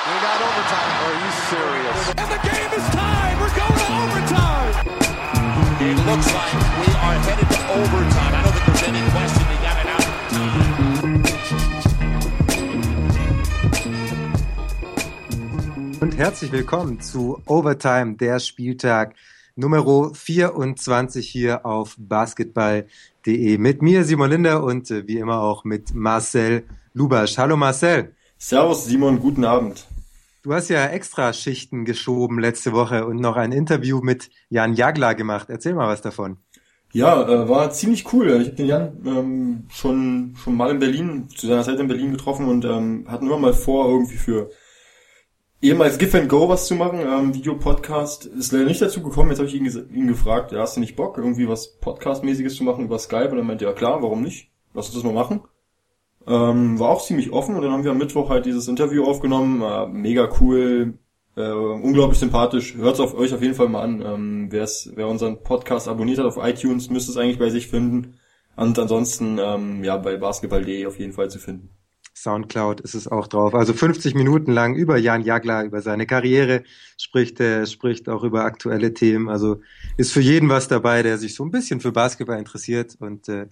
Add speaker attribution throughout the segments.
Speaker 1: We got overtime. Are you serious?
Speaker 2: And the game is tied. We're going to overtime.
Speaker 1: It looks like we are headed to overtime. I don't think there's any question they got it out.
Speaker 3: Und herzlich willkommen zu Overtime, der Spieltag Nummer 24 hier auf basketball.de. Mit mir Simon Linder und äh, wie immer auch mit Marcel Lubasch. Hallo Marcel.
Speaker 4: Servus Simon, guten Abend.
Speaker 3: Du hast ja extra Schichten geschoben letzte Woche und noch ein Interview mit Jan Jagler gemacht. Erzähl mal was davon.
Speaker 4: Ja, äh, war ziemlich cool. Ich habe den Jan ähm, schon schon mal in Berlin, zu seiner Zeit in Berlin getroffen und ähm, hatten immer mal vor, irgendwie für ehemals Give and Go was zu machen, ähm, Videopodcast. Ist leider nicht dazu gekommen. Jetzt habe ich ihn, ihn gefragt, ja, hast du nicht Bock, irgendwie was Podcast-mäßiges zu machen über Skype? Und er meinte, ja klar, warum nicht? Lass uns das mal machen. Ähm, war auch ziemlich offen und dann haben wir am Mittwoch halt dieses Interview aufgenommen. Äh, mega cool, äh, unglaublich sympathisch. Hört's auf euch auf jeden Fall mal an. Ähm, wer unseren Podcast abonniert hat auf iTunes, müsste es eigentlich bei sich finden. Und ansonsten ähm, ja bei basketball.de auf jeden Fall zu finden.
Speaker 3: Soundcloud ist es auch drauf. Also 50 Minuten lang über Jan Jagler, über seine Karriere spricht er, spricht auch über aktuelle Themen. Also ist für jeden was dabei, der sich so ein bisschen für Basketball interessiert und äh,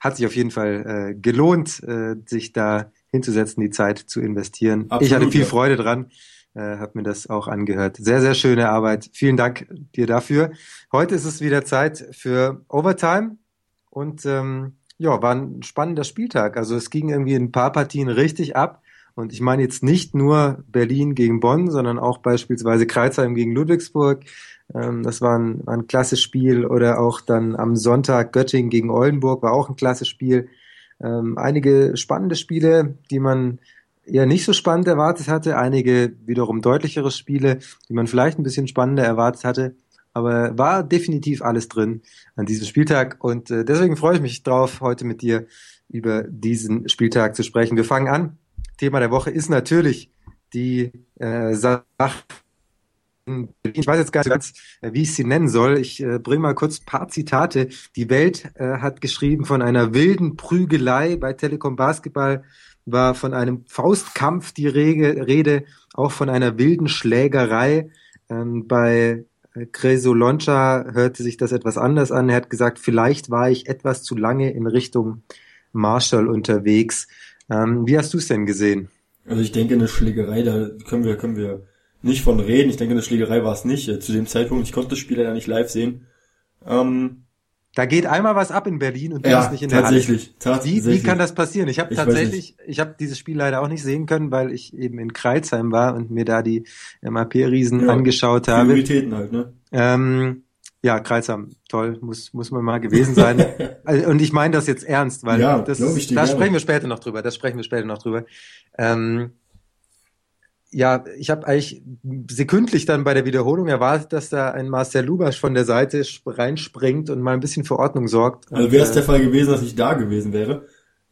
Speaker 3: hat sich auf jeden Fall äh, gelohnt, äh, sich da hinzusetzen, die Zeit zu investieren. Absolut, ich hatte viel ja. Freude dran, äh, habe mir das auch angehört. Sehr, sehr schöne Arbeit. Vielen Dank dir dafür. Heute ist es wieder Zeit für Overtime und ähm, ja, war ein spannender Spieltag. Also es ging irgendwie in ein paar Partien richtig ab. Und ich meine jetzt nicht nur Berlin gegen Bonn, sondern auch beispielsweise Kreuzheim gegen Ludwigsburg, ähm, das war ein, war ein klasse Spiel. Oder auch dann am Sonntag Göttingen gegen Oldenburg war auch ein klasse Spiel. Ähm, einige spannende Spiele, die man eher nicht so spannend erwartet hatte. Einige wiederum deutlichere Spiele, die man vielleicht ein bisschen spannender erwartet hatte. Aber war definitiv alles drin an diesem Spieltag. Und äh, deswegen freue ich mich drauf, heute mit dir über diesen Spieltag zu sprechen. Wir fangen an. Thema der Woche ist natürlich die äh, Sache ich weiß jetzt gar nicht ganz, äh, wie ich sie nennen soll. Ich äh, bringe mal kurz paar Zitate. Die Welt äh, hat geschrieben von einer wilden Prügelei bei Telekom Basketball war von einem Faustkampf die Rege, Rede, auch von einer wilden Schlägerei. Ähm, bei äh, Creso Loncha hörte sich das etwas anders an. Er hat gesagt, vielleicht war ich etwas zu lange in Richtung Marshall unterwegs. Ähm, wie hast du es denn gesehen?
Speaker 4: Also ich denke, eine Schlägerei, da können wir, können wir nicht von reden. Ich denke, eine Schlägerei war es nicht. Äh, zu dem Zeitpunkt, ich konnte das Spiel ja nicht live sehen. Ähm,
Speaker 3: da geht einmal was ab in Berlin und
Speaker 4: du ja, bist nicht in der tatsächlich,
Speaker 3: Halle. Tatsächlich. Wie, wie kann das passieren? Ich habe tatsächlich, ich habe dieses Spiel leider auch nicht sehen können, weil ich eben in Kreilsheim war und mir da die MAP-Riesen ja, angeschaut habe.
Speaker 4: Prioritäten halt, ne?
Speaker 3: Ähm, ja, Kreilsheim, toll, muss, muss man mal gewesen sein. Also, und ich meine das jetzt ernst, weil ja, das, da sprechen wir später noch drüber, das sprechen wir später noch drüber. Ähm, ja, ich habe eigentlich sekündlich dann bei der Wiederholung erwartet, dass da ein Marcel Lubasch von der Seite reinspringt und mal ein bisschen für Ordnung sorgt.
Speaker 4: Also wäre es der äh, Fall gewesen, dass ich da gewesen wäre,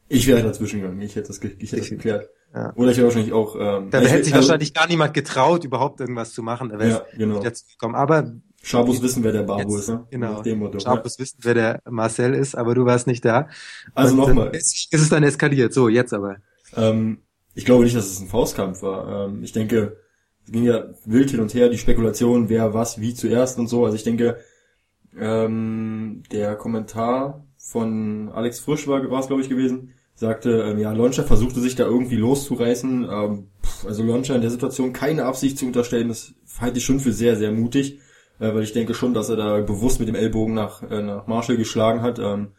Speaker 4: ich wäre dazwischen gegangen, ich hätte das, ich hätte das geklärt. Ja. Oder ich hätte wahrscheinlich auch... Ähm,
Speaker 3: da hätte sich also, wahrscheinlich gar niemand getraut, überhaupt irgendwas zu machen. Da
Speaker 4: ja, genau.
Speaker 3: Gekommen. Aber
Speaker 4: Schabus wissen, wer der Barbo ist, ne?
Speaker 3: Genau. Schabus ja. wissen, wer der Marcel ist, aber du warst nicht da.
Speaker 4: Also nochmal.
Speaker 3: Ist, ist es dann eskaliert. So, jetzt aber.
Speaker 4: Ähm, ich glaube nicht, dass es ein Faustkampf war. Ähm, ich denke, es ging ja wild hin und her, die Spekulation, wer was, wie zuerst und so. Also ich denke, ähm, der Kommentar von Alex Frisch war, war es, glaube ich, gewesen, sagte, ähm, ja, Launcher versuchte sich da irgendwie loszureißen. Ähm, pff, also Launcher in der Situation keine Absicht zu unterstellen, das halte ich schon für sehr, sehr mutig, äh, weil ich denke schon, dass er da bewusst mit dem Ellbogen nach, äh, nach Marshall geschlagen hat. Ähm,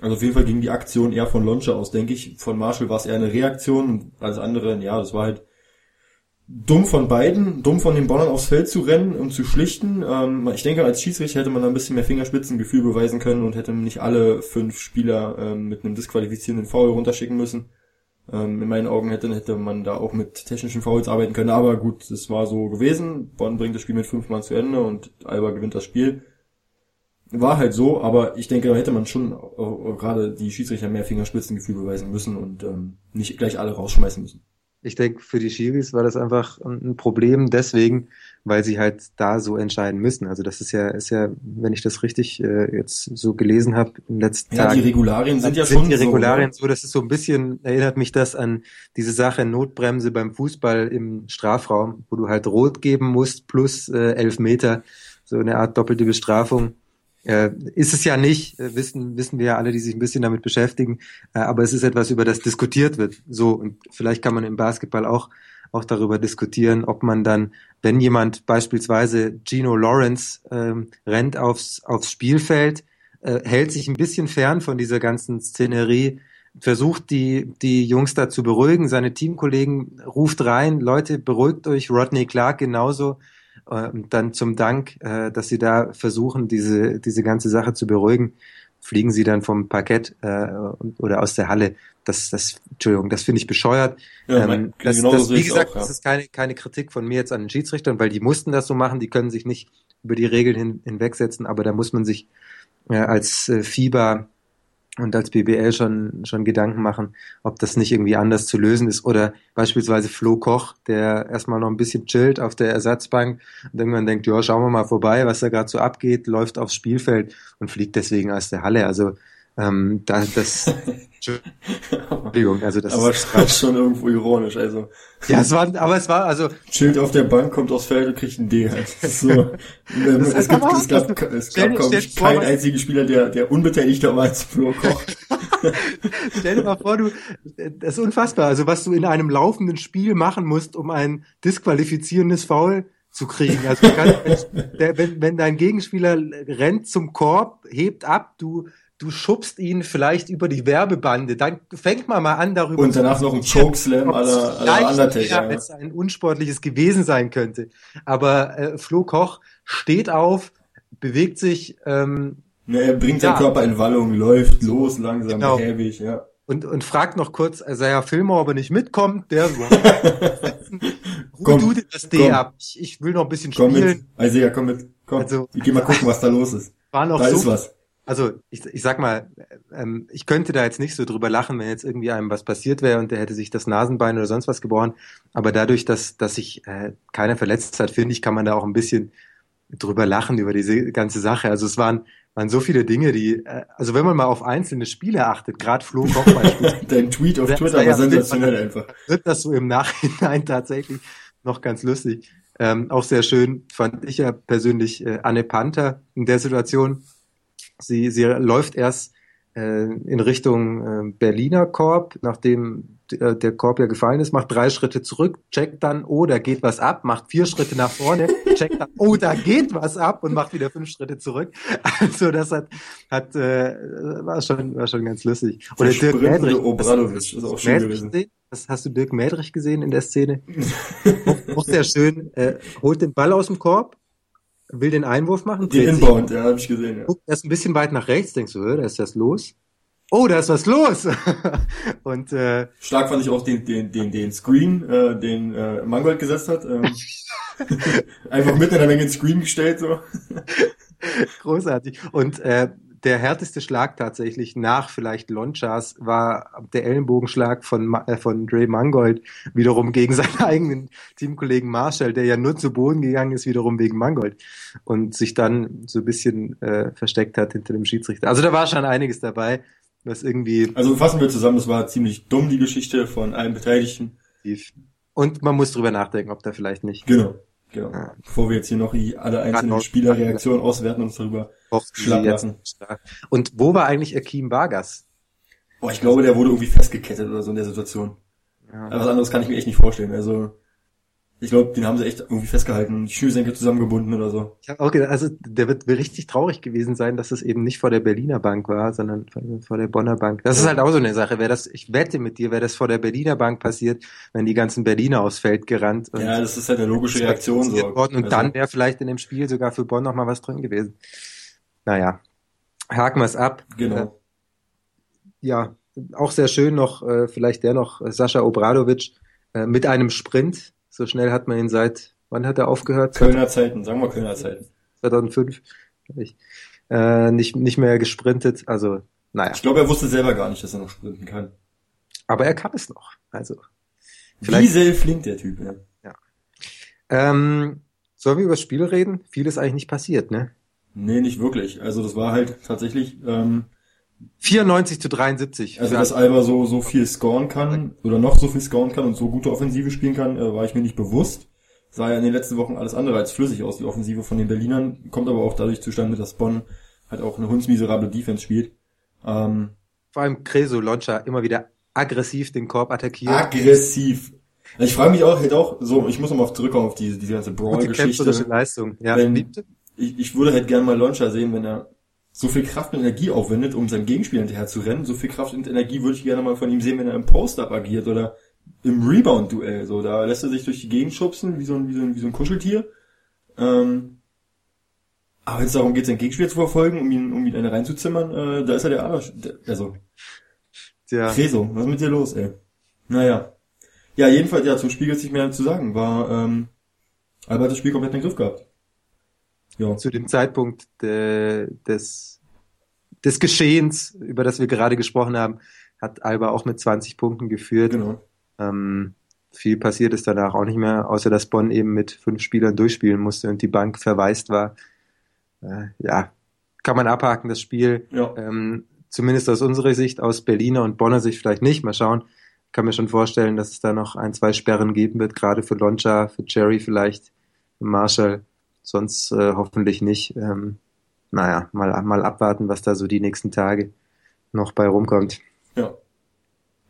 Speaker 4: also auf jeden Fall ging die Aktion eher von Launcher aus, denke ich. Von Marshall war es eher eine Reaktion alles andere, ja, das war halt dumm von beiden, dumm von den Bonnern aufs Feld zu rennen und zu schlichten. Ähm, ich denke, als Schiedsrichter hätte man da ein bisschen mehr Fingerspitzengefühl beweisen können und hätte nicht alle fünf Spieler ähm, mit einem disqualifizierenden Foul runterschicken müssen. Ähm, in meinen Augen hätte, hätte man da auch mit technischen Fouls arbeiten können, aber gut, es war so gewesen. Bonn bringt das Spiel mit fünf Mann zu Ende und Alba gewinnt das Spiel war halt so, aber ich denke, da hätte man schon äh, gerade die Schiedsrichter mehr Fingerspitzengefühl beweisen müssen und ähm, nicht gleich alle rausschmeißen müssen.
Speaker 3: Ich denke, für die Schiris war das einfach ein Problem deswegen, weil sie halt da so entscheiden müssen. Also das ist ja, ist ja, wenn ich das richtig äh, jetzt so gelesen habe im letzten
Speaker 4: ja,
Speaker 3: Tag.
Speaker 4: die Regularien sind ja
Speaker 3: sind
Speaker 4: schon
Speaker 3: die Regularien
Speaker 4: so.
Speaker 3: so, das ist so ein bisschen, erinnert mich das an diese Sache Notbremse beim Fußball im Strafraum, wo du halt rot geben musst plus äh, elf Meter, so eine Art doppelte Bestrafung. Äh, ist es ja nicht, äh, wissen, wissen wir ja alle, die sich ein bisschen damit beschäftigen, äh, aber es ist etwas, über das diskutiert wird. So, und vielleicht kann man im Basketball auch, auch darüber diskutieren, ob man dann, wenn jemand beispielsweise Gino Lawrence ähm, rennt aufs, aufs Spielfeld, äh, hält sich ein bisschen fern von dieser ganzen Szenerie, versucht die, die Jungs da zu beruhigen, seine Teamkollegen ruft rein, Leute, beruhigt euch, Rodney Clark genauso, und dann zum Dank, äh, dass sie da versuchen, diese, diese ganze Sache zu beruhigen, fliegen sie dann vom Parkett äh, oder aus der Halle. Das, das, Entschuldigung, das finde ich bescheuert.
Speaker 4: Ja,
Speaker 3: ähm, das,
Speaker 4: genau
Speaker 3: das, wie gesagt,
Speaker 4: auch, ja.
Speaker 3: das ist keine, keine Kritik von mir jetzt an den Schiedsrichtern, weil die mussten das so machen, die können sich nicht über die Regeln hin, hinwegsetzen, aber da muss man sich äh, als äh, FIBA und als BBL schon, schon Gedanken machen, ob das nicht irgendwie anders zu lösen ist. Oder beispielsweise Flo Koch, der erstmal noch ein bisschen chillt auf der Ersatzbank und irgendwann denkt, ja, schauen wir mal vorbei, was da gerade so abgeht, läuft aufs Spielfeld und fliegt deswegen aus der Halle. Also ähm, da, das Entschuldigung, also das
Speaker 4: Aber
Speaker 3: ist
Speaker 4: ist schon irgendwo ironisch. Also
Speaker 3: ja, es war, aber es war also
Speaker 4: chillt auf der Bank, kommt aufs Feld und kriegt ein D halt. So. Ähm, es, gibt, es gab, es
Speaker 3: Stell-
Speaker 4: gab
Speaker 3: stell vor,
Speaker 4: keinen
Speaker 3: was-
Speaker 4: einzigen Spieler, der, der unbeteiligter war als Flo Koch.
Speaker 3: Stell dir mal vor, du, das ist unfassbar. Also was du in einem laufenden Spiel machen musst, um ein disqualifizierendes Foul zu kriegen. Also kannst, wenn, wenn dein Gegenspieler rennt zum Korb, hebt ab, du, du schubst ihn vielleicht über die Werbebande, dann fängt man mal an darüber
Speaker 4: Und danach noch ein Chokeslam
Speaker 3: Vielleicht
Speaker 4: Undertaker. Ja.
Speaker 3: als ein unsportliches gewesen sein könnte. Aber äh, Flo Koch steht auf, bewegt sich ähm,
Speaker 4: Ne, er bringt
Speaker 3: Ja.
Speaker 4: seinen Körper in Wallung, läuft los, langsam,
Speaker 3: Genau.
Speaker 4: behäbig, ja.
Speaker 3: und, und fragt noch kurz, also ja, Filmer aber nicht mitkommt, der so. Ruh
Speaker 4: Komm,
Speaker 3: du dir das D ab. Ich, ich will noch ein bisschen
Speaker 4: Komm mit,
Speaker 3: spielen.
Speaker 4: Isaiah, komm mit, komm.
Speaker 3: Also-
Speaker 4: ich geh mal gucken, was da los ist.
Speaker 3: War noch
Speaker 4: Da ist
Speaker 3: so.
Speaker 4: was.
Speaker 3: Also ich, ich sag mal, ähm, ich könnte da jetzt nicht so drüber lachen, wenn jetzt irgendwie einem was passiert wäre und der hätte sich das Nasenbein oder sonst was gebrochen. Aber dadurch, dass, dass sich äh, keiner verletzt hat, finde ich, kann man da auch ein bisschen drüber lachen über diese ganze Sache. Also es waren, waren so viele Dinge, die, äh, also wenn man mal auf einzelne Spiele achtet, gerade Flo Koch beispielsweise,
Speaker 4: Dein Tweet auf Twitter
Speaker 3: ja,
Speaker 4: war sensationell
Speaker 3: ja.
Speaker 4: einfach.
Speaker 3: wird das so im Nachhinein tatsächlich noch ganz lustig. Ähm, auch sehr schön fand ich ja persönlich äh, Anne Panther in der Situation. Sie, sie läuft erst äh, in Richtung äh, Berliner Korb, nachdem äh, der Korb ja gefallen ist, macht drei Schritte zurück, checkt dann, oh, da geht was ab, macht vier Schritte nach vorne, checkt dann, oh, da geht was ab und macht wieder fünf Schritte zurück. Also das hat, hat äh, war schon war schon ganz lustig.
Speaker 4: Der
Speaker 3: Oder Dirk Mädrich.
Speaker 4: Obradovic, ist auch schön
Speaker 3: Mädrich
Speaker 4: gewesen.
Speaker 3: gesehen? Das hast du Dirk Mädrich gesehen in der Szene? auch sehr schön. Äh, holt den Ball aus dem Korb, will den Einwurf machen,
Speaker 4: Die Inbound, ja, habe ich gesehen, ja.
Speaker 3: guckt erst ein bisschen weit nach rechts, denkst du, da ist was los. Oh, da ist was los! Und äh,
Speaker 4: Stark fand ich auch den, den, den, den Screen, äh, den äh, Mangold gesetzt hat. Ähm, einfach mitten in der Menge ins Screen gestellt, so.
Speaker 3: großartig. Und äh, der härteste Schlag tatsächlich nach vielleicht Lonchas war der Ellenbogenschlag von, äh, von Dre Mangold wiederum gegen seinen eigenen Teamkollegen Marshall, der ja nur zu Boden gegangen ist, wiederum wegen Mangold und sich dann so ein bisschen äh, versteckt hat hinter dem Schiedsrichter. Also da war schon einiges dabei, was irgendwie
Speaker 4: Also fassen wir zusammen, das war ziemlich dumm, die Geschichte von allen Beteiligten.
Speaker 3: Und man muss drüber nachdenken, ob da vielleicht nicht
Speaker 4: Genau, genau.
Speaker 3: Ja.
Speaker 4: Bevor wir jetzt hier noch alle einzelnen Spielerreaktionen auswerten und uns darüber.
Speaker 3: jetzt
Speaker 4: lassen.
Speaker 3: Und wo war eigentlich Akeem Vargas?
Speaker 4: Boah, ich glaube, der wurde irgendwie festgekettet oder so in der Situation.
Speaker 3: Ja.
Speaker 4: Aber was anderes kann ich mir echt nicht vorstellen. Also, ich glaube, den haben sie echt irgendwie festgehalten die Schnürsenkel zusammengebunden oder so.
Speaker 3: Ich habe auch gedacht, also der wird richtig traurig gewesen sein, dass es eben nicht vor der Berliner Bank war, sondern vor- der Bonner Bank. Das ist halt auch so eine Sache. Wäre das, ich wette mit dir, wäre das vor der Berliner Bank passiert, wenn die ganzen Berliner aufs Feld gerannt
Speaker 4: Ja, das ist halt eine logische Reaktion so.
Speaker 3: worden und
Speaker 4: Also,
Speaker 3: dann wäre vielleicht in dem Spiel sogar für Bonn noch mal was drin gewesen. Naja, haken wir es ab. Äh,
Speaker 4: Genau.
Speaker 3: ja, auch sehr schön noch, äh, vielleicht der noch, äh, Sascha Obradovic äh, mit einem Sprint. So schnell hat man ihn seit, wann hat er aufgehört?
Speaker 4: Kölner Zeiten, sagen wir Kölner Zeiten.
Speaker 3: 2005, glaub ich, äh, nicht, nicht mehr gesprintet. Also, naja,
Speaker 4: Ich glaube, er wusste selber gar nicht, dass er noch sprinten kann.
Speaker 3: aber er kann es noch. Also, Vielleicht,
Speaker 4: Wie sehr flinkt der Typ, ja.
Speaker 3: ähm, sollen wir über das Spiel reden? Viel ist eigentlich nicht passiert, ne?
Speaker 4: Nee, nicht wirklich. Also das war halt tatsächlich, ähm,
Speaker 3: 94 zu 73.
Speaker 4: also dass Alba so, so viel scoren kann oder noch so viel scoren kann und so gute Offensive spielen kann, äh, war ich mir nicht bewusst. Sah ja in den letzten Wochen alles andere als flüssig aus, die Offensive von den Berlinern. Kommt aber auch dadurch zustande, dass Bonn halt auch eine hundsmiserable Defense spielt. Ähm,
Speaker 3: vor allem Creso Loncha immer wieder aggressiv den Korb attackiert.
Speaker 4: aggressiv. Also ich frage mich auch, halt auch, so, ich muss nochmal auf zurückkommen auf diese, diese ganze Brawl-Geschichte.
Speaker 3: kämpferische Leistung. Ja,
Speaker 4: Wenn- ich, ich würde halt gerne mal Launcher sehen, wenn er so viel Kraft und Energie aufwendet, um seinem Gegenspieler hinterher zu rennen. So viel Kraft und Energie würde ich gerne mal von ihm sehen, wenn er im Post-Up agiert oder im Rebound-Duell. So, da lässt er sich durch die Gegend schubsen, wie so ein, wie so ein, wie so ein Kuscheltier. Ähm, aber wenn es darum geht, seinen Gegenspieler zu verfolgen, um ihn, um ihn eine reinzuzimmern, äh, da ist er der Arsch. Der, also,
Speaker 3: ja.
Speaker 4: Creso, was ist mit dir los, ey? Naja. Ja, jedenfalls, ja, zum Spiel gibt's nicht mehr zu sagen. War, ähm, Alba hat das Spiel komplett in den Griff gehabt. Ja.
Speaker 3: zu dem Zeitpunkt de, des, des Geschehens, über das wir gerade gesprochen haben, hat Alba auch mit 20 Punkten geführt.
Speaker 4: Genau.
Speaker 3: Ähm, viel passiert ist danach auch nicht mehr, außer dass Bonn eben mit fünf Spielern durchspielen musste und die Bank verwaist war. Äh, ja, kann man abhaken, das Spiel.
Speaker 4: Ja.
Speaker 3: Ähm, zumindest aus unserer Sicht, aus Berliner und Bonner Sicht vielleicht nicht. Mal schauen. Kann mir schon vorstellen, dass es da noch ein, zwei Sperren geben wird, gerade für Loncha, für Jerry vielleicht, für Marshall. Sonst äh, hoffentlich nicht. Ähm, naja, mal, mal abwarten, was da so die nächsten Tage noch bei rumkommt.
Speaker 4: Ja.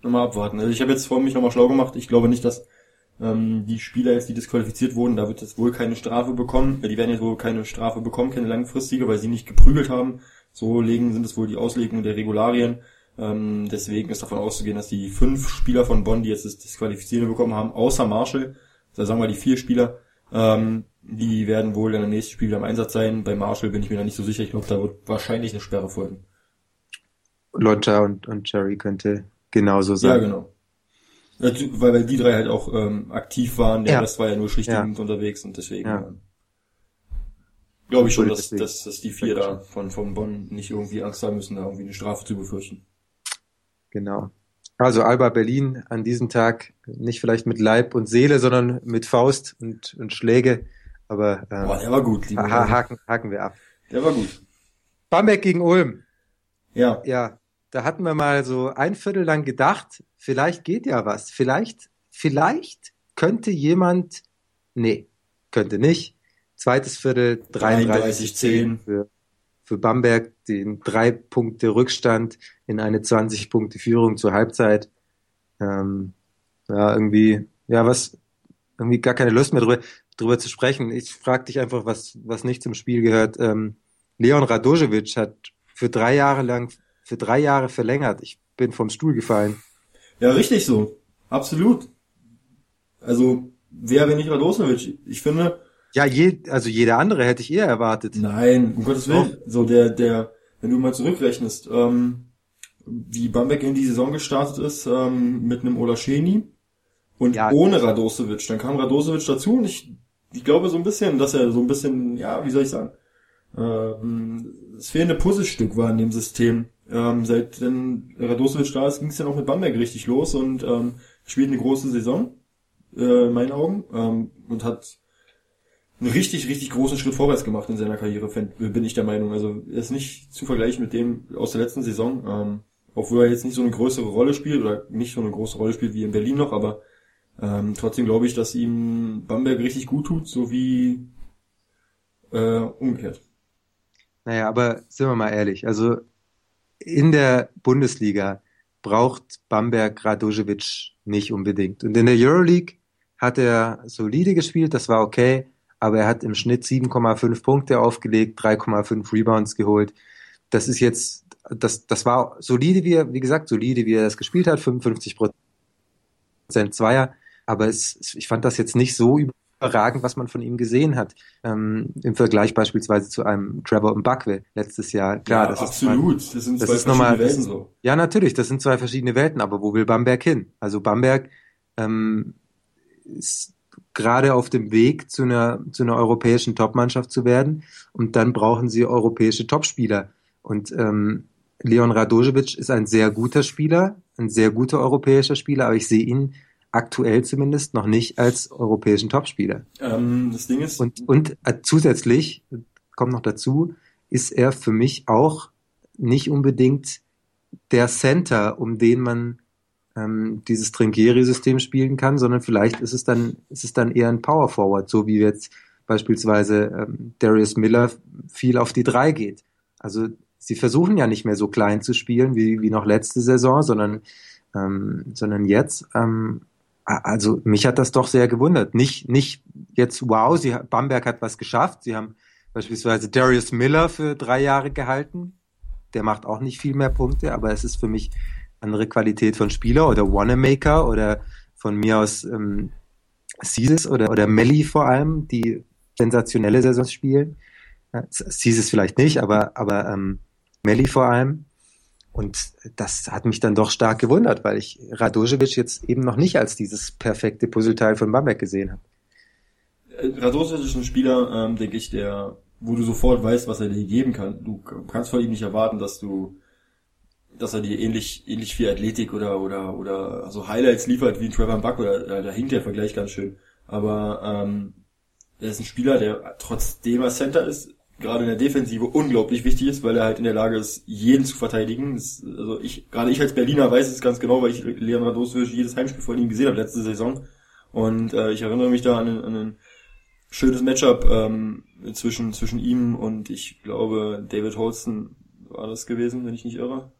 Speaker 4: Nochmal abwarten. Also ich habe jetzt vor mich nochmal schlau gemacht. Ich glaube nicht, dass ähm, die Spieler jetzt, die disqualifiziert wurden, da wird jetzt wohl keine Strafe bekommen. Äh, Die werden jetzt wohl keine Strafe bekommen, keine langfristige, weil sie nicht geprügelt haben. So legen sind es wohl die Auslegungen der Regularien. Ähm, deswegen ist davon auszugehen, dass die fünf Spieler von Bonn, die jetzt das Disqualifizierte bekommen haben, außer Marshall, also sagen wir die vier Spieler, ähm, die werden wohl dann im nächsten Spiel wieder im Einsatz sein. Bei Marshall bin ich mir da nicht so sicher. Ich glaube, da wird wahrscheinlich eine Sperre folgen.
Speaker 3: Loncha und, und Jerry könnte genauso sein.
Speaker 4: Ja, genau. Ja, tu- Weil, weil die drei halt auch ähm, aktiv waren, der
Speaker 3: Ja.
Speaker 4: Rest war ja nur schlichtend unterwegs und deswegen
Speaker 3: Ja.
Speaker 4: ähm, glaube ich schon, dass, dass, dass die vier da von, von Bonn nicht irgendwie Angst haben müssen, da irgendwie eine Strafe zu befürchten.
Speaker 3: Genau. Also Alba Berlin an diesem Tag nicht vielleicht mit Leib und Seele, sondern mit Faust und, und Schläge. Aber ähm,
Speaker 4: Boah, der war gut, lieber
Speaker 3: ha haken, haken wir ab.
Speaker 4: Der war gut.
Speaker 3: Bamberg gegen Ulm.
Speaker 4: Ja,
Speaker 3: Ja, da hatten wir mal so ein Viertel lang gedacht, vielleicht geht ja was. Vielleicht, vielleicht könnte jemand, nee, könnte nicht. Zweites Viertel 33, 10 für, für Bamberg, den drei Punkte Rückstand in eine 20 Punkte Führung zur Halbzeit. Ähm, ja, irgendwie, ja, was, irgendwie gar keine Lust mehr drüber, drüber zu sprechen. Ich frage dich einfach, was, was nicht zum Spiel gehört. Ähm, Leon Radojevic hat für drei Jahre lang, für drei Jahre verlängert. Ich bin vom Stuhl gefallen.
Speaker 4: ja, richtig so. Absolut. Also, wer, wenn nicht Radosovic? Ich finde,
Speaker 3: Ja, je, also jeder andere hätte ich eher erwartet.
Speaker 4: Nein, um Gottes Willen. So der, der, wenn du mal zurückrechnest, ähm, wie Bamberg in die Saison gestartet ist, ähm, mit einem Olascheni und
Speaker 3: Ja.
Speaker 4: ohne Radosevic. Dann kam Radosevic dazu und ich, ich glaube so ein bisschen, dass er so ein bisschen, ja, wie soll ich sagen, ähm, das fehlende Puzzlestück war in dem System. Ähm, seit denn Radosevic da ist, ging es dann auch mit Bamberg richtig los und ähm, spielt eine große Saison, äh, in meinen Augen, ähm, und hat einen richtig, richtig großen Schritt vorwärts gemacht in seiner Karriere, fänd- bin ich der Meinung. Also er ist nicht zu vergleichen mit dem aus der letzten Saison, ähm, obwohl er jetzt nicht so eine größere Rolle spielt oder nicht so eine große Rolle spielt wie in Berlin noch, aber ähm, trotzdem glaube ich, dass ihm Bamberg richtig gut tut, so wie äh, umgekehrt.
Speaker 3: Naja, aber sind wir mal ehrlich, also in der Bundesliga braucht Bamberg Radojevic nicht unbedingt. Und in der Euroleague hat er solide gespielt, das war okay, aber er hat im Schnitt 7,5 Punkte aufgelegt, 3,5 Rebounds geholt. Das ist jetzt, das, das war solide, wie er, wie gesagt, solide, wie er das gespielt hat, 55 Prozent Zweier, aber es, ich fand das jetzt nicht so überragend, was man von ihm gesehen hat. Ähm, Im Vergleich beispielsweise zu einem Trevor Mbakwe letztes Jahr. Klar,
Speaker 4: ja,
Speaker 3: das
Speaker 4: absolut.
Speaker 3: ist
Speaker 4: das sind
Speaker 3: das
Speaker 4: zwei
Speaker 3: nochmal-
Speaker 4: verschiedene
Speaker 3: das
Speaker 4: Welten
Speaker 3: ist-
Speaker 4: so.
Speaker 3: ja, natürlich, das sind zwei verschiedene Welten, aber wo will Bamberg hin? Also Bamberg ähm, ist gerade auf dem Weg zu einer, zu einer europäischen Topmannschaft zu werden und dann brauchen sie europäische Topspieler. Und ähm, Leon Radojevic ist ein sehr guter Spieler, ein sehr guter europäischer Spieler, aber ich sehe ihn aktuell zumindest noch nicht als europäischen Topspieler.
Speaker 4: Ähm, das Ding ist.
Speaker 3: Und, und äh, zusätzlich, kommt noch dazu, ist er für mich auch nicht unbedingt der Center, um den man ähm, dieses Trinkieri-System spielen kann, sondern vielleicht ist es dann, ist es dann eher ein Power Forward, so wie jetzt beispielsweise ähm, Darius Miller viel auf die drei geht. Also sie versuchen ja nicht mehr so klein zu spielen wie, wie noch letzte Saison, sondern, ähm, sondern jetzt. Ähm, also mich hat das doch sehr gewundert. Nicht, nicht jetzt, wow, sie, Bamberg hat was geschafft. Sie haben beispielsweise Darius Miller für drei Jahre gehalten. Der macht auch nicht viel mehr Punkte, aber es ist für mich andere Qualität von Spieler oder Wanamaker oder von mir aus ähm, Caesars oder, oder Melly vor allem, die sensationelle Saisons spielen. Ja, vielleicht nicht, aber, aber ähm, Melly vor allem. Und das hat mich dann doch stark gewundert, weil ich Radojevic jetzt eben noch nicht als dieses perfekte Puzzleteil von Bamberg gesehen habe.
Speaker 4: Äh, Radojevic ist ein Spieler, ähm, denke ich, der, wo du sofort weißt, was er dir geben kann. Du kannst von ihm nicht erwarten, dass du dass er dir ähnlich, ähnlich viel Athletik oder, oder, oder also Highlights liefert wie Trevor Buck oder da, da hinkt der Vergleich ganz schön. Aber ähm, er ist ein Spieler, der trotzdem er Center ist, gerade in der Defensive unglaublich wichtig ist, weil er halt in der Lage ist, jeden zu verteidigen. Das, also ich, gerade ich als Berliner weiß es ganz genau, weil ich Radosovic jedes Heimspiel von ihm gesehen habe letzte Saison. Und äh, ich erinnere mich da an, an ein schönes Matchup ähm, zwischen, zwischen ihm und ich glaube David Holston war das gewesen, wenn ich nicht irre.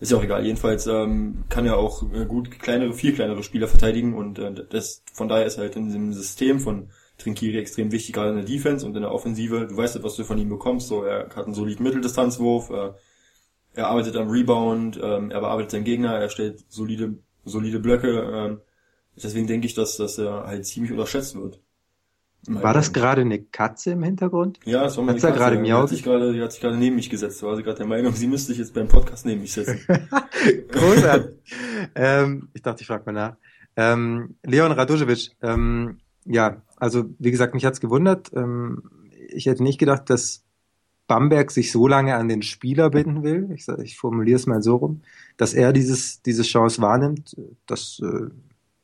Speaker 4: Ist ja auch egal. Jedenfalls ähm, kann er auch äh, gut kleinere, viel kleinere Spieler verteidigen und äh, das von daher ist er halt in diesem System von Trinkiri extrem wichtig, gerade in der Defense und in der Offensive. Du weißt, was du von ihm bekommst. So, er hat einen soliden Mitteldistanzwurf, äh, er arbeitet am Rebound, ähm, er bearbeitet seinen Gegner, er stellt solide, solide Blöcke. Ähm, deswegen denke ich, dass, dass er halt ziemlich unterschätzt wird.
Speaker 3: War das gerade eine Katze im Hintergrund?
Speaker 4: Ja, das war meine
Speaker 3: Hat's Katze.
Speaker 4: gerade die hat sich gerade, die hat sich gerade neben mich gesetzt. Da war sie gerade der Meinung, sie müsste sich jetzt beim Podcast neben mich setzen.
Speaker 3: Großartig. ähm, ich dachte, ich frage mal nach. Ähm, Leon Radojevic, ähm, ja, also wie gesagt, mich hat's gewundert. Ähm, ich hätte nicht gedacht, dass Bamberg sich so lange an den Spieler binden will. Ich, ich formuliere es mal so rum, dass er dieses diese Chance wahrnimmt. Das äh,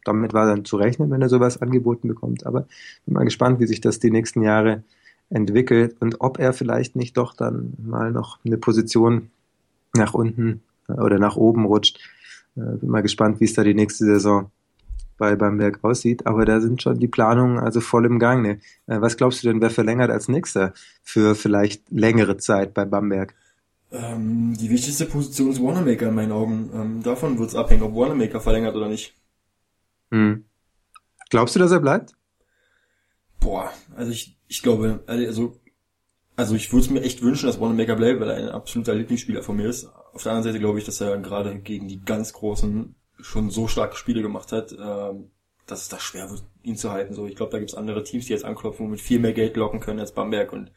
Speaker 3: damit war dann zu rechnen, wenn er sowas angeboten bekommt. Aber bin mal gespannt, wie sich das die nächsten Jahre entwickelt und ob er vielleicht nicht doch dann mal noch eine Position nach unten äh, oder nach oben rutscht. Äh, bin mal gespannt, wie es da die nächste Saison bei Bamberg aussieht. Aber da sind schon die Planungen also voll im Gange. Äh, was glaubst du denn, wer verlängert als nächster für vielleicht längere Zeit bei Bamberg?
Speaker 4: Ähm, die wichtigste Position ist Wanamaker in meinen Augen. Ähm, davon wird es abhängen, ob Wanamaker verlängert oder nicht.
Speaker 3: Hm. Glaubst du, dass er bleibt?
Speaker 4: Boah, also ich, ich glaube, also, also ich würde es mir echt wünschen, dass Wanamaker bleibt, weil er ein absoluter Lieblingsspieler von mir ist. Auf der anderen Seite glaube ich, dass er gerade gegen die ganz Großen schon so starke Spiele gemacht hat, ähm, dass es da schwer wird, ihn zu halten. So, ich glaube, da gibt es andere Teams, die jetzt anklopfen und mit viel mehr Geld locken können als Bamberg und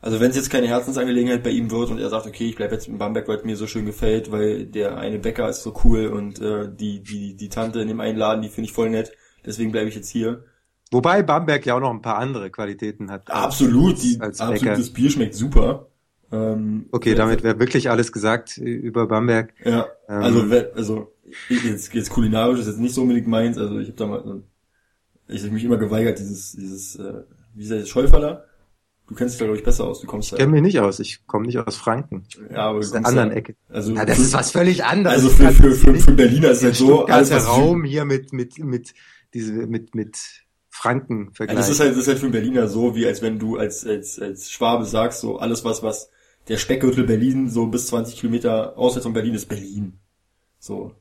Speaker 4: also wenn es jetzt keine Herzensangelegenheit bei ihm wird und er sagt, okay, ich bleibe jetzt in Bamberg, weil es mir so schön gefällt, weil der eine Bäcker ist so cool und äh, die, die, die Tante in dem einen Laden, die finde ich voll nett, deswegen bleibe ich jetzt hier.
Speaker 3: Wobei Bamberg ja auch noch ein paar andere Qualitäten hat.
Speaker 4: Absolut, die, als absolut das Bier schmeckt super.
Speaker 3: Ähm, okay, damit wäre wirklich alles gesagt über Bamberg.
Speaker 4: Ja, ähm, also also jetzt, jetzt kulinarisch ist jetzt nicht so unbedingt meins, also ich habe da mal, ich habe mich immer geweigert, dieses, dieses, äh, wie ist das, Schäuferler? Du kennst dich da, glaube ich, besser aus. Du kommst
Speaker 3: Ich kenne mich nicht aus. Ich komme nicht aus Franken.
Speaker 4: Ja, aber aus
Speaker 3: der anderen Ecke.
Speaker 4: Also
Speaker 3: ja, das ist was völlig anderes.
Speaker 4: Also für, für, für, für Berliner ist es halt so,
Speaker 3: alles was Raum hier mit, mit, mit, diese, mit, mit Franken
Speaker 4: vergleichen. Also das ist halt, das ist halt für einen Berliner so, wie als wenn du als, als, als Schwabe sagst, so alles was, was der Speckgürtel Berlin so bis 20 Kilometer außerhalb von Berlin ist Berlin. So.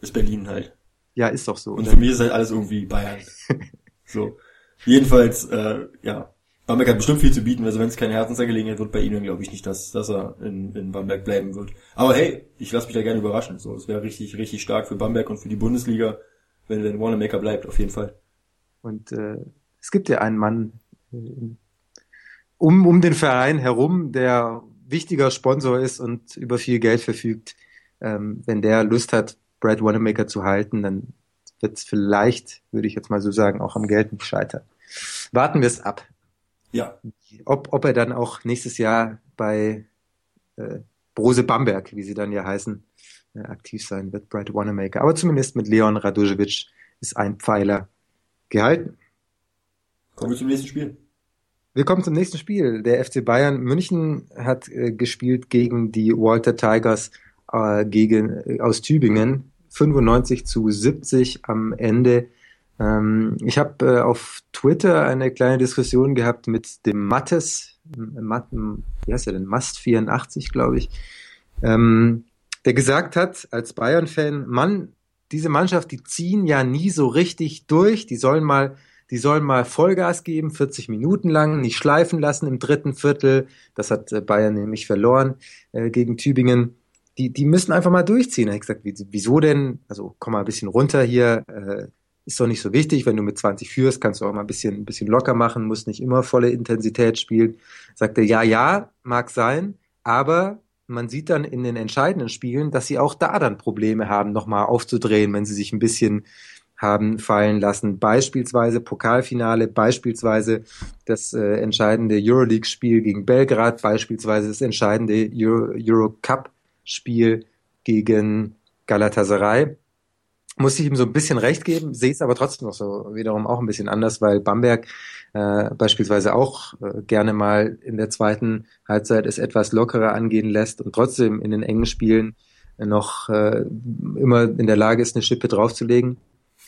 Speaker 4: Ist Berlin halt.
Speaker 3: Ja, ist doch so.
Speaker 4: Und für mich ist halt alles irgendwie Bayern. so. Jedenfalls, äh, ja, Bamberg hat bestimmt viel zu bieten, also wenn es keine Herzensangelegenheit wird bei ihnen, glaube ich nicht, dass, dass er in, in Bamberg bleiben wird. Aber hey, ich lasse mich da gerne überraschen. So, es wäre richtig, richtig stark für Bamberg und für die Bundesliga, wenn, wenn Wanamaker bleibt, auf jeden Fall.
Speaker 3: Und äh, es gibt ja einen Mann äh, um, um den Verein herum, der wichtiger Sponsor ist und über viel Geld verfügt. Ähm, wenn der Lust hat, Brad Wanamaker zu halten, dann wird es vielleicht, würde ich jetzt mal so sagen, auch am Geld nicht scheitern. Warten wir es ab.
Speaker 4: Ja.
Speaker 3: Ob, ob er dann auch nächstes Jahr bei äh, Brose Bamberg, wie sie dann ja heißen, äh, aktiv sein wird, Brad Wanamaker. Aber zumindest mit Leon Radojevic ist ein Pfeiler gehalten.
Speaker 4: Kommen wir zum nächsten Spiel.
Speaker 3: Wir kommen zum nächsten Spiel. Der FC Bayern München hat äh, gespielt gegen die Walter Tigers äh, gegen, äh, aus Tübingen. 95 zu 70 am Ende. Ähm, ich habe äh, auf Twitter eine kleine Diskussion gehabt mit dem Mattes, Matt, wie heißt er denn? Mast 84, glaube ich, ähm, der gesagt hat, als Bayern-Fan, Mann, diese Mannschaft, die ziehen ja nie so richtig durch, die sollen mal die sollen mal Vollgas geben, 40 Minuten lang, nicht schleifen lassen im dritten Viertel. Das hat äh, Bayern nämlich verloren äh, gegen Tübingen. Die, die müssen einfach mal durchziehen. Da habe ich gesagt, wieso denn? Also komm mal ein bisschen runter hier. Äh, ist doch nicht so wichtig. Wenn du mit 20 führst, kannst du auch mal ein bisschen, ein bisschen locker machen, musst nicht immer volle Intensität spielen. Sagt er, ja, ja, mag sein, aber man sieht dann in den entscheidenden Spielen, dass sie auch da dann Probleme haben, nochmal aufzudrehen, wenn sie sich ein bisschen haben fallen lassen. Beispielsweise Pokalfinale, beispielsweise das äh, entscheidende Euroleague-Spiel gegen Belgrad, beispielsweise das entscheidende Euro, Euro Cup-Spiel gegen Galatasaray. Muss ich ihm so ein bisschen recht geben, sehe es aber trotzdem noch so wiederum auch ein bisschen anders, weil Bamberg äh, beispielsweise auch äh, gerne mal in der zweiten Halbzeit es etwas lockerer angehen lässt und trotzdem in den engen Spielen noch äh, immer in der Lage ist, eine Schippe draufzulegen.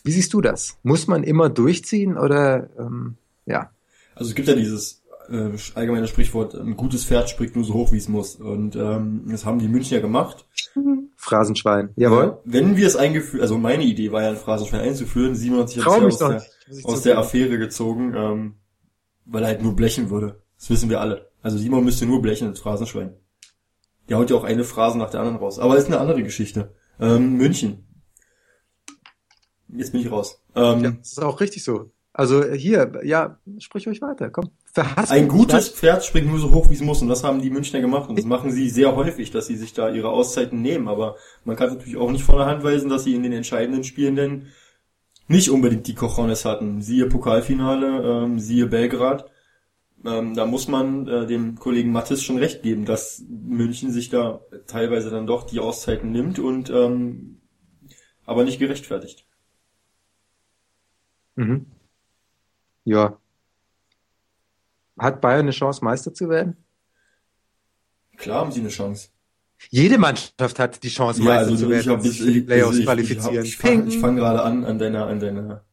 Speaker 3: Wie siehst du das? Muss man immer durchziehen oder ähm, ja?
Speaker 4: Also es gibt ja dieses äh, allgemeine Sprichwort, ein gutes Pferd springt nur so hoch, wie es muss. Und ähm, das haben die Münchner gemacht.
Speaker 3: Phrasenschwein, jawohl. Ja,
Speaker 4: wenn wir es eingeführt, also meine Idee war ja, ein Phrasenschwein einzuführen. Simon hat sich aus, der, aus der Affäre gezogen, ähm, weil er halt nur blechen würde. Das wissen wir alle. Also Simon müsste nur blechen als Phrasenschwein. Der haut ja auch eine Phrase nach der anderen raus. Aber ist eine andere Geschichte. Ähm, München. Jetzt bin ich raus.
Speaker 3: Ähm, ja, das ist auch richtig so. Also hier, ja, sprich euch weiter, komm.
Speaker 4: Verhasst ein gutes Pferd springt nur so hoch, wie es muss. Und das haben die Münchner gemacht. Und das machen sie sehr häufig, dass sie sich da ihre Auszeiten nehmen. Aber man kann natürlich auch nicht von der Hand weisen, dass sie in den entscheidenden Spielen denn nicht unbedingt die Cojones hatten. Siehe Pokalfinale, ähm, siehe Belgrad. Ähm, da muss man äh, dem Kollegen Mattes schon recht geben, dass München sich da teilweise dann doch die Auszeiten nimmt und ähm, aber nicht gerechtfertigt.
Speaker 3: Mhm. Ja. Hat Bayern eine Chance, Meister zu werden?
Speaker 4: Klar haben sie eine Chance.
Speaker 3: Jede Mannschaft hat die Chance,
Speaker 4: ja, Meister also zu werden, ich, ich, die Playoffs ich, qualifizieren. Ich, ich, fange fang gerade an, an deiner, an deiner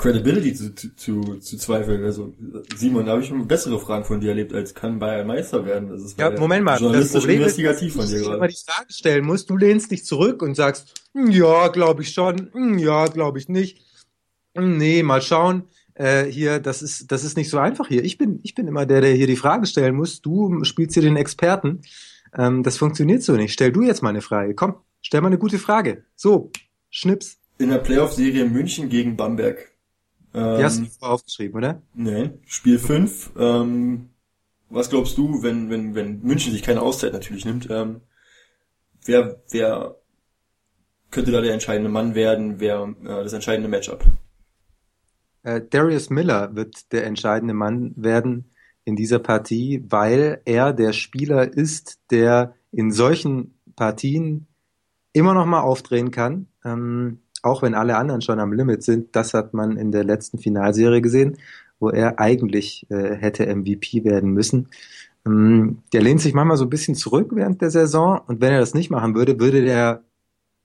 Speaker 4: Credibility zu, zu, zu, zweifeln. Also Simon, da habe ich schon bessere Fragen von dir erlebt, als kann Bayern Meister werden. Das ist
Speaker 3: ja, Moment mal,
Speaker 4: das Problem investigativ ist, von dir
Speaker 3: gerade. die Frage stellen musst, du lehnst dich zurück und sagst, hm, ja, glaube ich schon, hm, ja, glaube ich nicht. Nee, mal schauen. Äh, hier, das ist, das ist nicht so einfach hier. Ich bin, ich bin immer der, der hier die Frage stellen muss. Du spielst hier den Experten. Ähm, das funktioniert so nicht. Stell du jetzt mal eine Frage. Komm, stell mal eine gute Frage. So, Schnips.
Speaker 4: In der Playoff-Serie München gegen Bamberg.
Speaker 3: Ähm, die hast du aufgeschrieben, oder?
Speaker 4: Nee, Spiel 5. Ähm, was glaubst du, wenn, wenn, wenn München sich keine Auszeit natürlich nimmt, ähm, wer, wer könnte da der entscheidende Mann werden, wer äh, das entscheidende Matchup?
Speaker 3: Äh, Darius Miller wird der entscheidende Mann werden in dieser Partie, weil er der Spieler ist, der in solchen Partien immer noch mal aufdrehen kann, ähm, auch wenn alle anderen schon am Limit sind. Das hat man in der letzten Finalserie gesehen, wo er eigentlich äh, hätte MVP werden müssen. Ähm, der lehnt sich manchmal so ein bisschen zurück während der Saison und wenn er das nicht machen würde, würde der,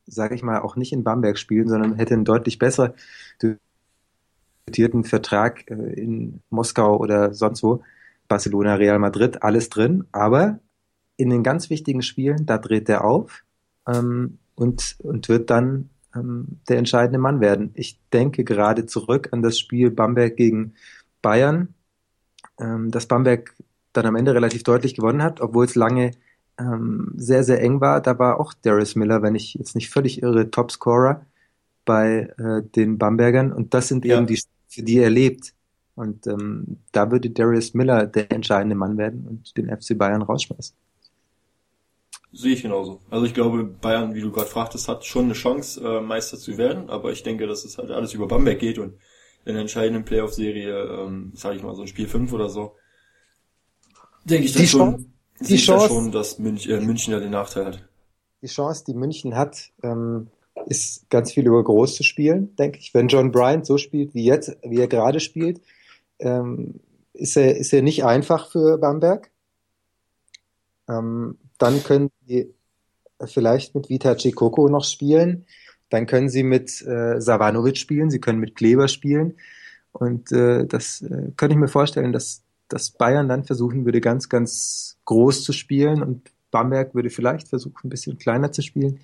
Speaker 3: sage ich mal, auch nicht in Bamberg spielen, sondern hätte einen deutlich besser diskutierten Vertrag äh, in Moskau oder sonst wo, Barcelona, Real Madrid, alles drin, aber in den ganz wichtigen Spielen, da dreht er auf ähm, und, und wird dann ähm, der entscheidende Mann werden. Ich denke gerade zurück an das Spiel Bamberg gegen Bayern, ähm, dass Bamberg dann am Ende relativ deutlich gewonnen hat, obwohl es lange ähm, sehr, sehr eng war. Da war auch Darius Miller, wenn ich jetzt nicht völlig irre, Topscorer bei äh, den Bambergern. Und das sind ja. eben die für die er lebt. Und ähm, da würde Darius Miller der entscheidende Mann werden und den FC Bayern rausschmeißen.
Speaker 4: Sehe ich genauso. Also ich glaube, Bayern, wie du gerade fragtest, hat schon eine Chance, äh, Meister zu werden, aber ich denke, dass es halt alles über Bamberg geht und in der entscheidenden Playoff-Serie, ähm, sage ich mal, so ein Spiel 5 oder so, denke ich dann schon,
Speaker 3: die Chance,
Speaker 4: schon, dass München, äh, München ja den Nachteil hat.
Speaker 3: die Chance, die München hat, ähm, ist ganz viel über groß zu spielen, denke ich. Wenn John Bryant so spielt wie jetzt, wie er gerade spielt, ähm, ist er, ist er nicht einfach für Bamberg. Ähm, dann können sie vielleicht mit Vita Cikoko noch spielen. Dann können sie mit äh, Savanovic spielen, sie können mit Kleber spielen. Und äh, das äh, könnte ich mir vorstellen, dass, dass Bayern dann versuchen würde, ganz, ganz groß zu spielen und Bamberg würde vielleicht versuchen, ein bisschen kleiner zu spielen.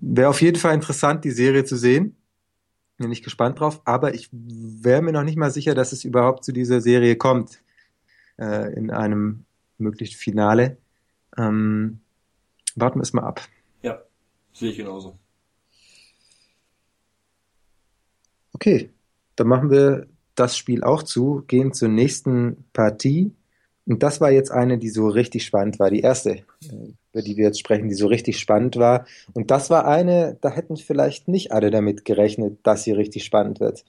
Speaker 3: Wäre auf jeden Fall interessant, die Serie zu sehen. Bin ich gespannt drauf, aber ich wäre mir noch nicht mal sicher, dass es überhaupt zu dieser Serie kommt äh, in einem möglichen Finale. Ähm, warten wir es mal ab.
Speaker 4: Ja, sehe ich genauso.
Speaker 3: Okay, dann machen wir das Spiel auch zu, gehen zur nächsten Partie. Und das war jetzt eine, die so richtig spannend war, die erste, äh, über die wir jetzt sprechen, die so richtig spannend war. Und das war eine, da hätten vielleicht nicht alle damit gerechnet, dass sie richtig spannend wird.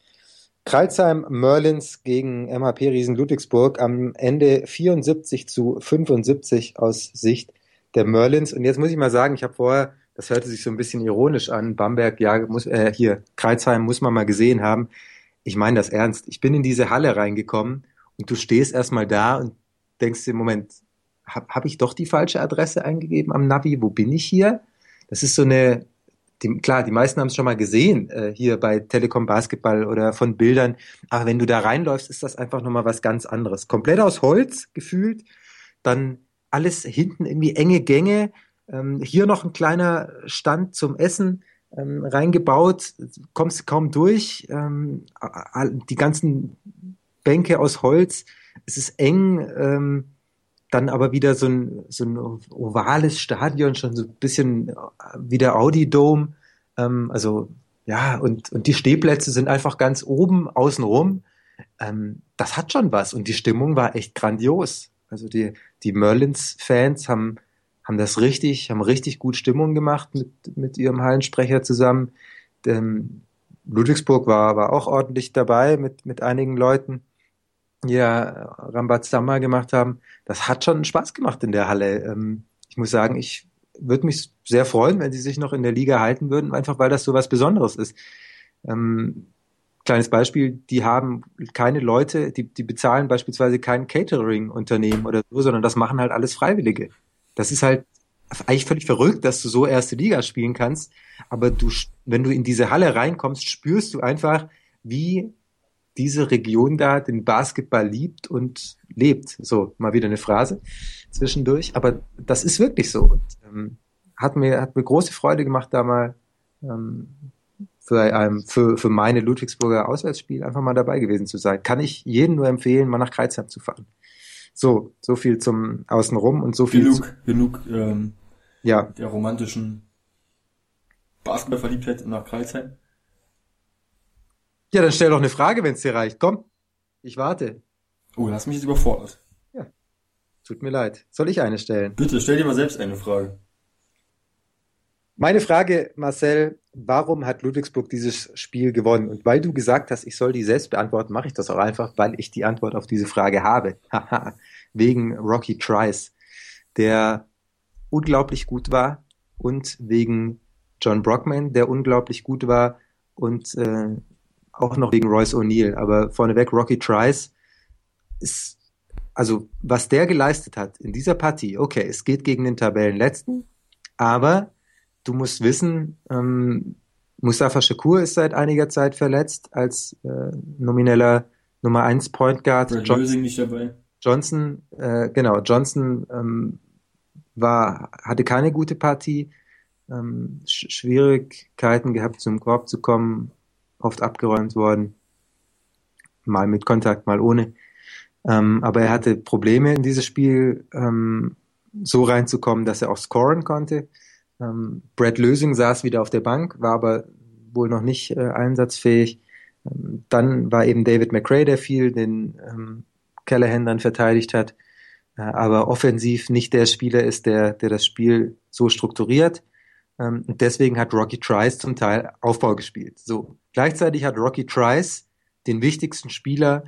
Speaker 3: Kreilsheim Merlins gegen MHP Riesen Ludwigsburg am Ende 74 zu 75 aus Sicht der Merlins. Und jetzt muss ich mal sagen, ich habe vorher, das hörte sich so ein bisschen ironisch an, Bamberg, ja, muss, äh, hier, Kreilsheim muss man mal gesehen haben. Ich meine das ernst. Ich bin in diese Halle reingekommen und du stehst erstmal da und denkst dir, Moment, habe hab ich doch die falsche Adresse eingegeben am Navi? Wo bin ich hier? Das ist so eine, die, klar, die meisten haben es schon mal gesehen, äh, hier bei Telekom Basketball oder von Bildern. Aber wenn du da reinläufst, ist das einfach nochmal was ganz anderes. Komplett aus Holz gefühlt, dann alles hinten irgendwie enge Gänge, ähm, hier noch ein kleiner Stand zum Essen ähm, reingebaut, kommst kaum durch, ähm, die ganzen Bänke aus Holz, es ist eng, ähm, dann aber wieder so ein, so ein ovales Stadion, schon so ein bisschen wie der Audi Dome. Ähm, also ja, und, und die Stehplätze sind einfach ganz oben außenrum. Ähm, das hat schon was und die Stimmung war echt grandios. Also die, die Merlins-Fans haben, haben das richtig, haben richtig gut Stimmung gemacht mit, mit ihrem Hallensprecher zusammen. Ähm, Ludwigsburg war, war auch ordentlich dabei mit, mit einigen Leuten ja Rambazamba gemacht haben, das hat schon Spaß gemacht in der Halle. Ähm, ich muss sagen, ich würde mich sehr freuen, wenn sie sich noch in der Liga halten würden, einfach weil das so was Besonderes ist. Ähm, kleines Beispiel, die haben keine Leute, die, die bezahlen beispielsweise kein Catering-Unternehmen oder so, sondern das machen halt alles Freiwillige. Das ist halt eigentlich völlig verrückt, dass du so erste Liga spielen kannst, aber du, wenn du in diese Halle reinkommst, spürst du einfach, wie diese Region da den Basketball liebt und lebt. So, mal wieder eine Phrase zwischendurch. Aber das ist wirklich so. Und, ähm, hat mir, hat mir große Freude gemacht, da mal ähm, für, ein, für, für meine Ludwigsburger Auswärtsspiel einfach mal dabei gewesen zu sein. Kann ich jedem nur empfehlen, mal nach Kreuzheim zu fahren. So, so viel zum Außenrum und so viel.
Speaker 4: Genug,
Speaker 3: zu,
Speaker 4: genug ähm,
Speaker 3: ja.
Speaker 4: der romantischen Basketballverliebtheit nach Kreuzheim.
Speaker 3: Ja, dann stell doch eine Frage, wenn es dir reicht. Komm, ich warte.
Speaker 4: Oh, hast mich jetzt überfordert.
Speaker 3: Ja, tut mir leid. Soll ich eine stellen?
Speaker 4: Bitte, stell dir mal selbst eine Frage.
Speaker 3: Meine Frage, Marcel, warum hat Ludwigsburg dieses Spiel gewonnen? Und weil du gesagt hast, ich soll die selbst beantworten, mache ich das auch einfach, weil ich die Antwort auf diese Frage habe. wegen Rocky Trice, der unglaublich gut war und wegen John Brockman, der unglaublich gut war und äh, auch noch wegen Royce O'Neill. Aber vorneweg, Rocky Trice ist, also was der geleistet hat in dieser Partie, okay, es geht gegen den Tabellenletzten, aber du musst wissen, ähm, Mustafa Shakur ist seit einiger Zeit verletzt als äh, nomineller Nummer 1 Point Guard.
Speaker 4: Brad Johnson, nicht dabei.
Speaker 3: Johnson, äh, genau, Johnson ähm, war, hatte keine gute Partie, ähm, Sch Schwierigkeiten gehabt, zum Korb zu kommen, oft abgeräumt worden. Mal mit Kontakt, mal ohne. Ähm, aber er hatte Probleme in dieses Spiel ähm, so reinzukommen, dass er auch scoren konnte. Ähm, Brad Lösing saß wieder auf der Bank, war aber wohl noch nicht äh, einsatzfähig. Ähm, dann war eben David McRae, der viel den ähm, Callahan dann verteidigt hat, äh, aber offensiv nicht der Spieler ist, der, der das Spiel so strukturiert. Ähm, und deswegen hat Rocky Trice zum Teil Aufbau gespielt. So. Gleichzeitig hat Rocky Trice den wichtigsten Spieler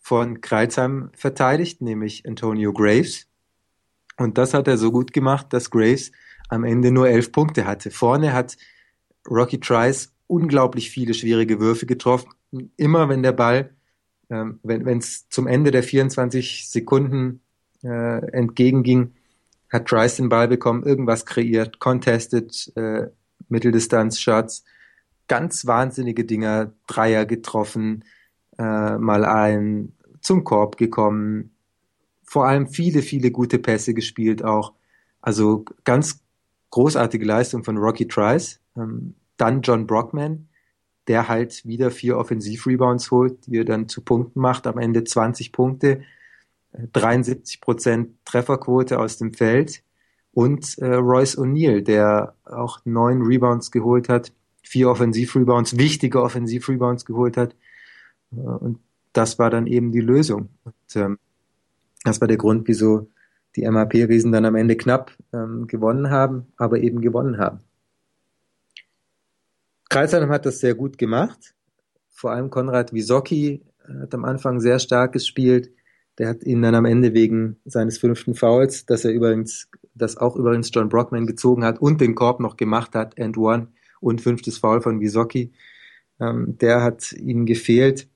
Speaker 3: von Kreuzheim verteidigt, nämlich Antonio Graves. Und das hat er so gut gemacht, dass Graves am Ende nur elf Punkte hatte. Vorne hat Rocky Trice unglaublich viele schwierige Würfe getroffen. Immer wenn der Ball, ähm, wenn es zum Ende der 24 Sekunden äh, entgegenging, hat Trice den Ball bekommen, irgendwas kreiert, contested, äh, Mitteldistanz-Shots, ganz wahnsinnige Dinger, Dreier getroffen, äh, mal ein zum Korb gekommen, vor allem viele, viele gute Pässe gespielt auch. Also ganz großartige Leistung von Rocky Trice. Ähm, dann John Brockman, der halt wieder vier Offensivrebounds holt, die er dann zu Punkten macht, am Ende 20 Punkte, 73 Prozent Trefferquote aus dem Feld und äh, Royce O'Neill, der auch neun Rebounds geholt hat, vier Offensivrebounds, wichtige Offensivrebounds geholt hat. Äh, und das war dann eben die Lösung. Und, ähm, das war der Grund, wieso die MAP-Riesen dann am Ende knapp ähm, gewonnen haben, aber eben gewonnen haben. Kreisheim hat das sehr gut gemacht. Vor allem Konrad Wisocki hat am Anfang sehr stark gespielt. Der hat ihn dann am Ende wegen seines fünften Fouls, dass er übrigens, das auch übrigens John Brockman gezogen hat und den Korb noch gemacht hat, and one und fünftes Foul von Wisocki. Ähm, der hat ihm gefehlt.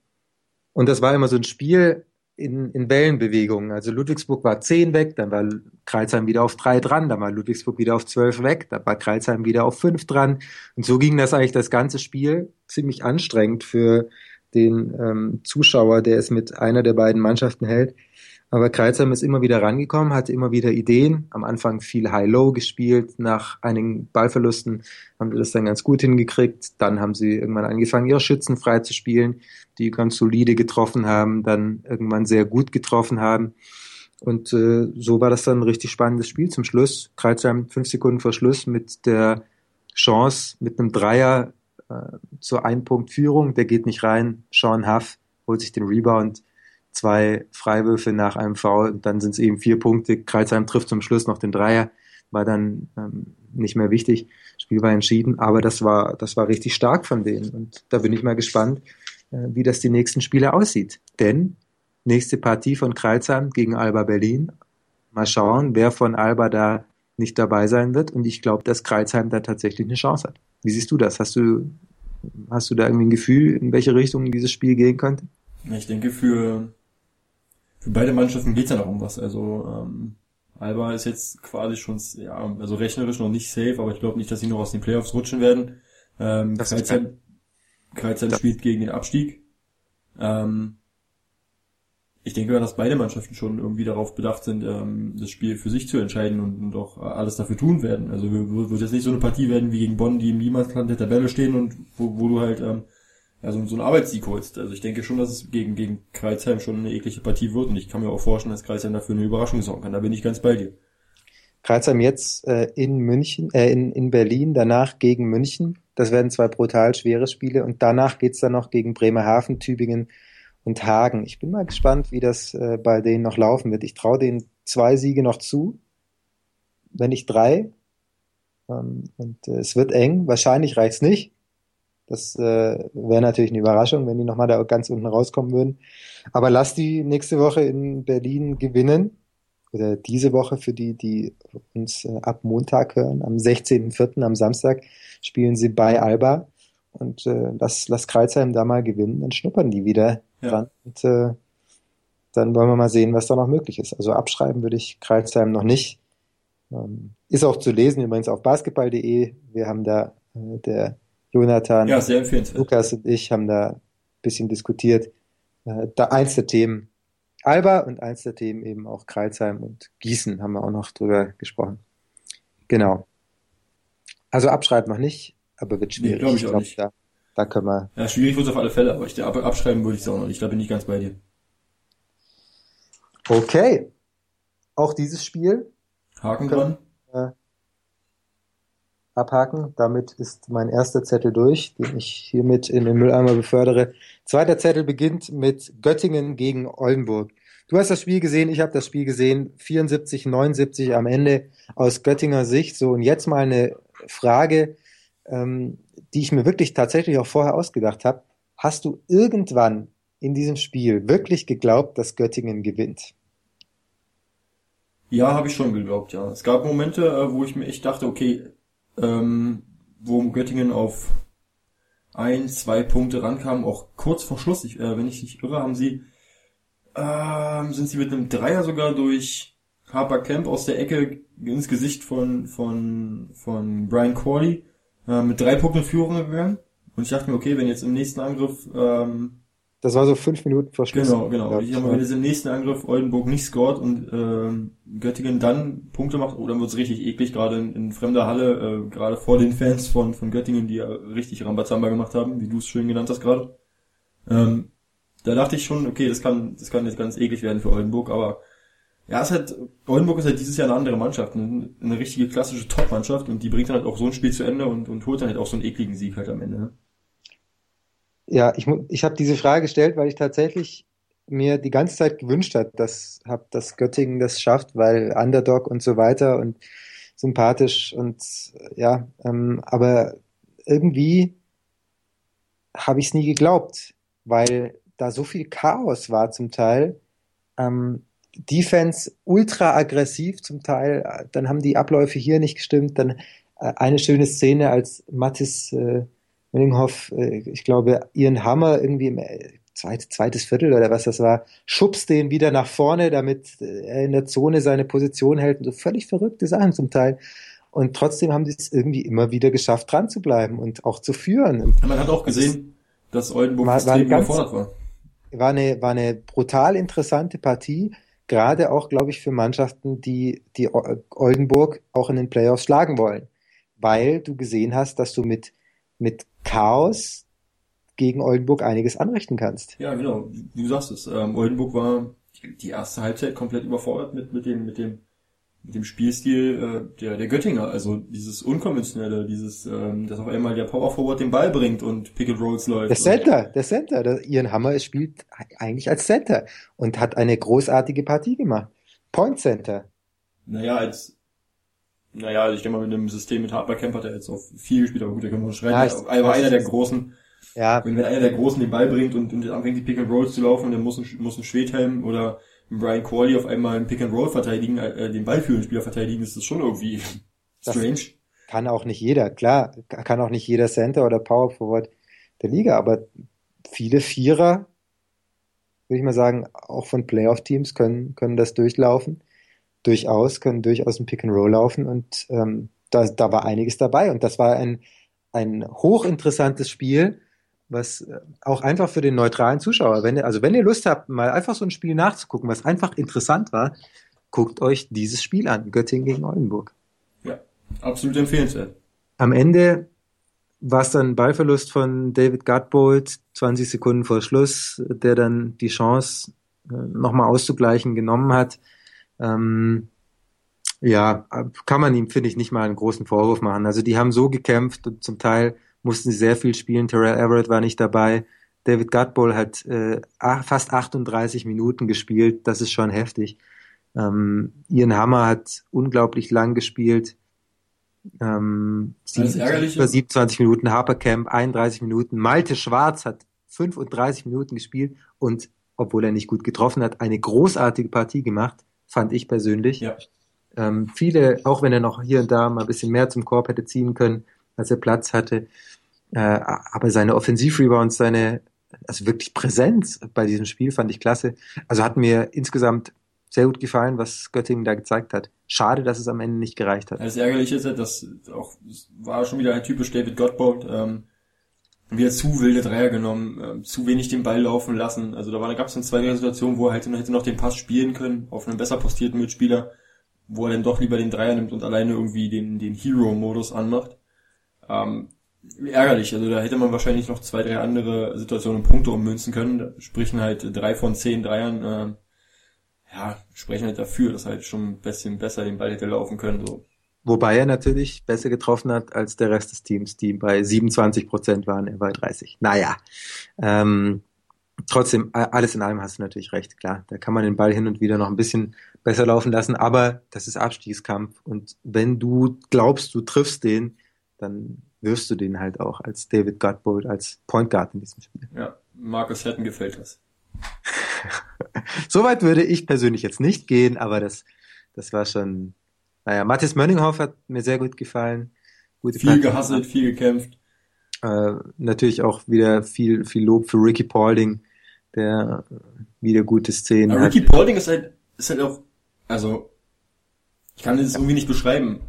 Speaker 3: Und das war immer so ein Spiel, in, in Wellenbewegungen. Also Ludwigsburg war zehn weg, dann war Kreilsheim wieder auf drei dran, dann war Ludwigsburg wieder auf zwölf weg, dann war Kreilsheim wieder auf fünf dran. Und so ging das eigentlich das ganze Spiel. Ziemlich anstrengend für den ähm, Zuschauer, der es mit einer der beiden Mannschaften hält. Aber Kreuzheim ist immer wieder rangekommen, hatte immer wieder Ideen. Am Anfang viel High-Low gespielt. Nach einigen Ballverlusten haben sie das dann ganz gut hingekriegt. Dann haben sie irgendwann angefangen, ihre Schützen frei zu spielen, die ganz solide getroffen haben, dann irgendwann sehr gut getroffen haben. Und äh, so war das dann ein richtig spannendes Spiel zum Schluss. Kreuzheim fünf Sekunden vor Schluss mit der Chance, mit einem Dreier zur Ein-Punkt-Führung. Der geht nicht rein. Sean Huff holt sich den Rebound zwei Freiwürfe nach einem Foul und dann sind es eben vier Punkte. Kreuzheim trifft zum Schluss noch den Dreier, war dann ähm, nicht mehr wichtig. Spiel war entschieden, aber das war, das war richtig stark von denen und da bin ich mal gespannt, äh, wie das die nächsten Spiele aussieht. Denn nächste Partie von Kreuzheim gegen Alba Berlin. Mal schauen, wer von Alba da nicht dabei sein wird und ich glaube, dass Kreuzheim da tatsächlich eine Chance hat. Wie siehst du das? Hast du, hast du da irgendwie ein Gefühl, in welche Richtung dieses Spiel gehen könnte?
Speaker 4: Ich denke, für für beide Mannschaften geht's ja noch um was. Also ähm, Alba ist jetzt quasi schon, ja, also rechnerisch noch nicht safe, aber ich glaube nicht, dass sie noch aus den Playoffs rutschen werden. Ähm, Kreuzheim, Kreuzheim spielt gegen den Abstieg. Ähm, ich denke, dass beide Mannschaften schon irgendwie darauf bedacht sind, ähm, das Spiel für sich zu entscheiden und, und auch alles dafür tun werden. Also wird jetzt nicht so eine Partie werden wie gegen Bonn, die im Niemandsland der Tabelle stehen und wo, wo du halt ähm, ja, so, so einen Arbeitssieg holst. Also ich denke schon, dass es gegen, gegen Kreuzheim schon eine eklige Partie wird und ich kann mir auch vorstellen, dass Kreuzheim dafür eine Überraschung sorgen kann. Da bin ich ganz bei dir.
Speaker 3: Kreuzheim jetzt äh, in München, äh, in, in Berlin, danach gegen München. Das werden zwei brutal schwere Spiele und danach geht's dann noch gegen Bremerhaven, Tübingen und Hagen. Ich bin mal gespannt, wie das äh, bei denen noch laufen wird. Ich traue denen zwei Siege noch zu, wenn nicht drei. Ähm, und äh, es wird eng. Wahrscheinlich reicht's nicht. Das äh, wäre natürlich eine Überraschung, wenn die nochmal da ganz unten rauskommen würden. Aber lass die nächste Woche in Berlin gewinnen. Oder diese Woche für die, die uns äh, ab Montag hören. Am 16.04. am Samstag spielen sie bei Alba. Und äh, lass, lass Kreuzheim da mal gewinnen, dann schnuppern die wieder ja. dran. Und äh, dann wollen wir mal sehen, was da noch möglich ist. Also abschreiben würde ich Kreuzheim noch nicht. Ähm, ist auch zu lesen übrigens auf basketball.de. Wir haben da äh, der Jonathan,
Speaker 4: ja.
Speaker 3: Lukas und ich haben da ein bisschen diskutiert. Äh, da eins der Themen Alba und eins der Themen eben auch Kreilsheim und Gießen haben wir auch noch drüber gesprochen. Genau. Also abschreiben noch nicht, aber wird schwierig.
Speaker 4: Nee, glaube ich, ich glaub, nicht.
Speaker 3: Da, da können wir.
Speaker 4: Ja, schwierig wird es auf alle Fälle, aber ich, abschreiben würde ich es auch noch nicht. Da bin ich ganz bei dir.
Speaker 3: Okay. Auch dieses Spiel.
Speaker 4: Haken dran
Speaker 3: abhaken. Damit ist mein erster Zettel durch, den ich hiermit in den Mülleimer befördere. Zweiter Zettel beginnt mit Göttingen gegen Oldenburg. Du hast das Spiel gesehen, ich habe das Spiel gesehen. 74, 79 am Ende aus Göttinger Sicht. So, und jetzt mal eine Frage, ähm, die ich mir wirklich tatsächlich auch vorher ausgedacht habe. Hast du irgendwann in diesem Spiel wirklich geglaubt, dass Göttingen gewinnt?
Speaker 4: Ja, habe ich schon geglaubt, ja. Es gab Momente, äh, wo ich mir echt dachte, okay, ähm, wo Göttingen auf ein, zwei Punkte rankam, auch kurz vor Schluss, ich, äh, wenn ich nicht irre, haben sie, ähm, sind sie mit einem Dreier sogar durch Harper Camp aus der Ecke ins Gesicht von, von, von Brian Corley äh, mit drei Punkten Führung gegangen. Und ich dachte mir, okay, wenn jetzt im nächsten Angriff ähm,
Speaker 3: das war so fünf Minuten vor Schluss.
Speaker 4: Genau, genau. Und ich habe wenn jetzt im nächsten Angriff Oldenburg nicht scored und ähm, Göttingen dann Punkte macht, oh, dann wird's richtig eklig, gerade in, in fremder Halle, äh, gerade vor den Fans von, von Göttingen, die ja richtig Rambazamba gemacht haben, wie du es schön genannt hast gerade. Ähm, da dachte ich schon, okay, das kann, das kann jetzt ganz eklig werden für Oldenburg, aber ja, es hat, Oldenburg ist halt dieses Jahr eine andere Mannschaft, eine, eine richtige klassische Top-Mannschaft und die bringt dann halt auch so ein Spiel zu Ende und, und holt dann halt auch so einen ekligen Sieg halt am Ende. Ne?
Speaker 3: Ja, ich, ich habe diese Frage gestellt, weil ich tatsächlich mir die ganze Zeit gewünscht hat, dass, hab, dass Göttingen das schafft, weil Underdog und so weiter und sympathisch und ja, ähm, aber irgendwie habe ich es nie geglaubt, weil da so viel Chaos war zum Teil. Ähm, Defense ultra aggressiv zum Teil, dann haben die Abläufe hier nicht gestimmt, dann äh, eine schöne Szene, als Mattis äh, Willinghoff, äh, ich glaube, ihren Hammer irgendwie im äh, zweit, zweites Viertel oder was das war, schubst den wieder nach vorne, damit äh, er in der Zone seine Position hält und so völlig verrückte Sachen zum Teil. Und trotzdem haben sie es irgendwie immer wieder geschafft, dran zu bleiben und auch zu führen.
Speaker 4: Man hat auch gesehen, dass Oldenburg war, extrem überfordert war.
Speaker 3: War eine, war eine brutal interessante Partie, gerade auch, glaube ich, für Mannschaften, die, die Oldenburg auch in den Playoffs schlagen wollen. Weil du gesehen hast, dass du mit, mit Chaos gegen Oldenburg einiges anrichten kannst.
Speaker 4: Ja, genau. Du sagst es. Ähm, Oldenburg war die erste Halbzeit komplett überfordert mit, mit dem, mit dem, dem Spielstil äh, der, der Göttinger. Also dieses unkonventionelle, dieses, ähm, dass auf einmal der Power Forward den Ball bringt und Pick and Rolls läuft.
Speaker 3: Der Center, der Center. Der, Ian Hammer spielt eigentlich als Center und hat eine großartige Partie gemacht. Point Center.
Speaker 4: Naja, als naja, also ich denke mal, mit einem System mit Hardware Camp hat er jetzt auch viel gespielt, aber gut, da können wir schreien. Ja, er war einer der großen. Ja. Wenn, wenn einer der Großen den Ball bringt und, und anfängt die Pick and Rolls zu laufen, dann muss ein, muss ein Schwedhelm oder Brian Corley auf einmal einen Pick and Roll verteidigen, äh, den ballführenden Spieler verteidigen, ist das schon irgendwie strange. Das
Speaker 3: kann auch nicht jeder, klar, kann auch nicht jeder Center oder Power Forward der Liga, aber viele Vierer, würde ich mal sagen, auch von Playoff-Teams können, können das durchlaufen. Durchaus, können durchaus ein Pick and Roll laufen und ähm, da, da war einiges dabei und das war ein, ein hochinteressantes Spiel, was äh, auch einfach für den neutralen Zuschauer, wenn ihr, also wenn ihr Lust habt, mal einfach so ein Spiel nachzugucken, was einfach interessant war, guckt euch dieses Spiel an, Göttingen gegen Oldenburg.
Speaker 4: Ja, absolut empfehlenswert.
Speaker 3: Am Ende war es dann Ballverlust von David Gutbold, 20 Sekunden vor Schluss, der dann die Chance äh, nochmal auszugleichen genommen hat. Ähm, ja, kann man ihm, finde ich, nicht mal einen großen Vorwurf machen. Also die haben so gekämpft und zum Teil mussten sie sehr viel spielen. Terrell Everett war nicht dabei. David Gutball hat äh, fast 38 Minuten gespielt. Das ist schon heftig. Ähm, Ian Hammer hat unglaublich lang gespielt. Ähm, über 27 Minuten. Harper Camp 31 Minuten. Malte Schwarz hat 35 Minuten gespielt und obwohl er nicht gut getroffen hat, eine großartige Partie gemacht fand ich persönlich. Ja. Ähm, viele, auch wenn er noch hier und da mal ein bisschen mehr zum Korb hätte ziehen können, als er Platz hatte, äh, aber seine Offensivrebounds, seine also wirklich Präsenz bei diesem Spiel fand ich klasse. Also hat mir insgesamt sehr gut gefallen, was Göttingen da gezeigt hat. Schade, dass es am Ende nicht gereicht hat.
Speaker 4: Das Ärgerliche ist ja, dass auch das war schon wieder ein typisch David Gottbold. Ähm, wieder zu wilde Dreier genommen, äh, zu wenig den Ball laufen lassen. Also da, war, da gab es dann zwei Situationen, wo er halt hätte noch den Pass spielen können auf einen besser postierten Mitspieler, wo er dann doch lieber den Dreier nimmt und alleine irgendwie den, den Hero-Modus anmacht. Ähm, ärgerlich, also da hätte man wahrscheinlich noch zwei, drei andere Situationen Punkte ummünzen können. Sprechen halt drei von zehn Dreiern, äh, ja, sprechen halt dafür, dass halt schon ein bisschen besser den Ball hätte laufen können. So.
Speaker 3: Wobei er natürlich besser getroffen hat als der Rest des Teams, die bei 27 Prozent waren, er bei 30. Naja, ähm, trotzdem, alles in allem hast du natürlich recht, klar. Da kann man den Ball hin und wieder noch ein bisschen besser laufen lassen, aber das ist Abstiegskampf. Und wenn du glaubst, du triffst den, dann wirst du den halt auch als David Gutbold, als Point Guard in diesem Spiel.
Speaker 4: Ja, Markus Hetten gefällt das.
Speaker 3: Soweit würde ich persönlich jetzt nicht gehen, aber das das war schon, naja, Mathis Mönninghoff hat mir sehr gut gefallen.
Speaker 4: Gute viel Partie. gehasselt, viel gekämpft.
Speaker 3: Äh, natürlich auch wieder viel, viel Lob für Ricky Paulding, der wieder gute Szenen
Speaker 4: Aber hat. Ricky Paulding ist halt, ist halt auch, also, ich kann das irgendwie nicht beschreiben.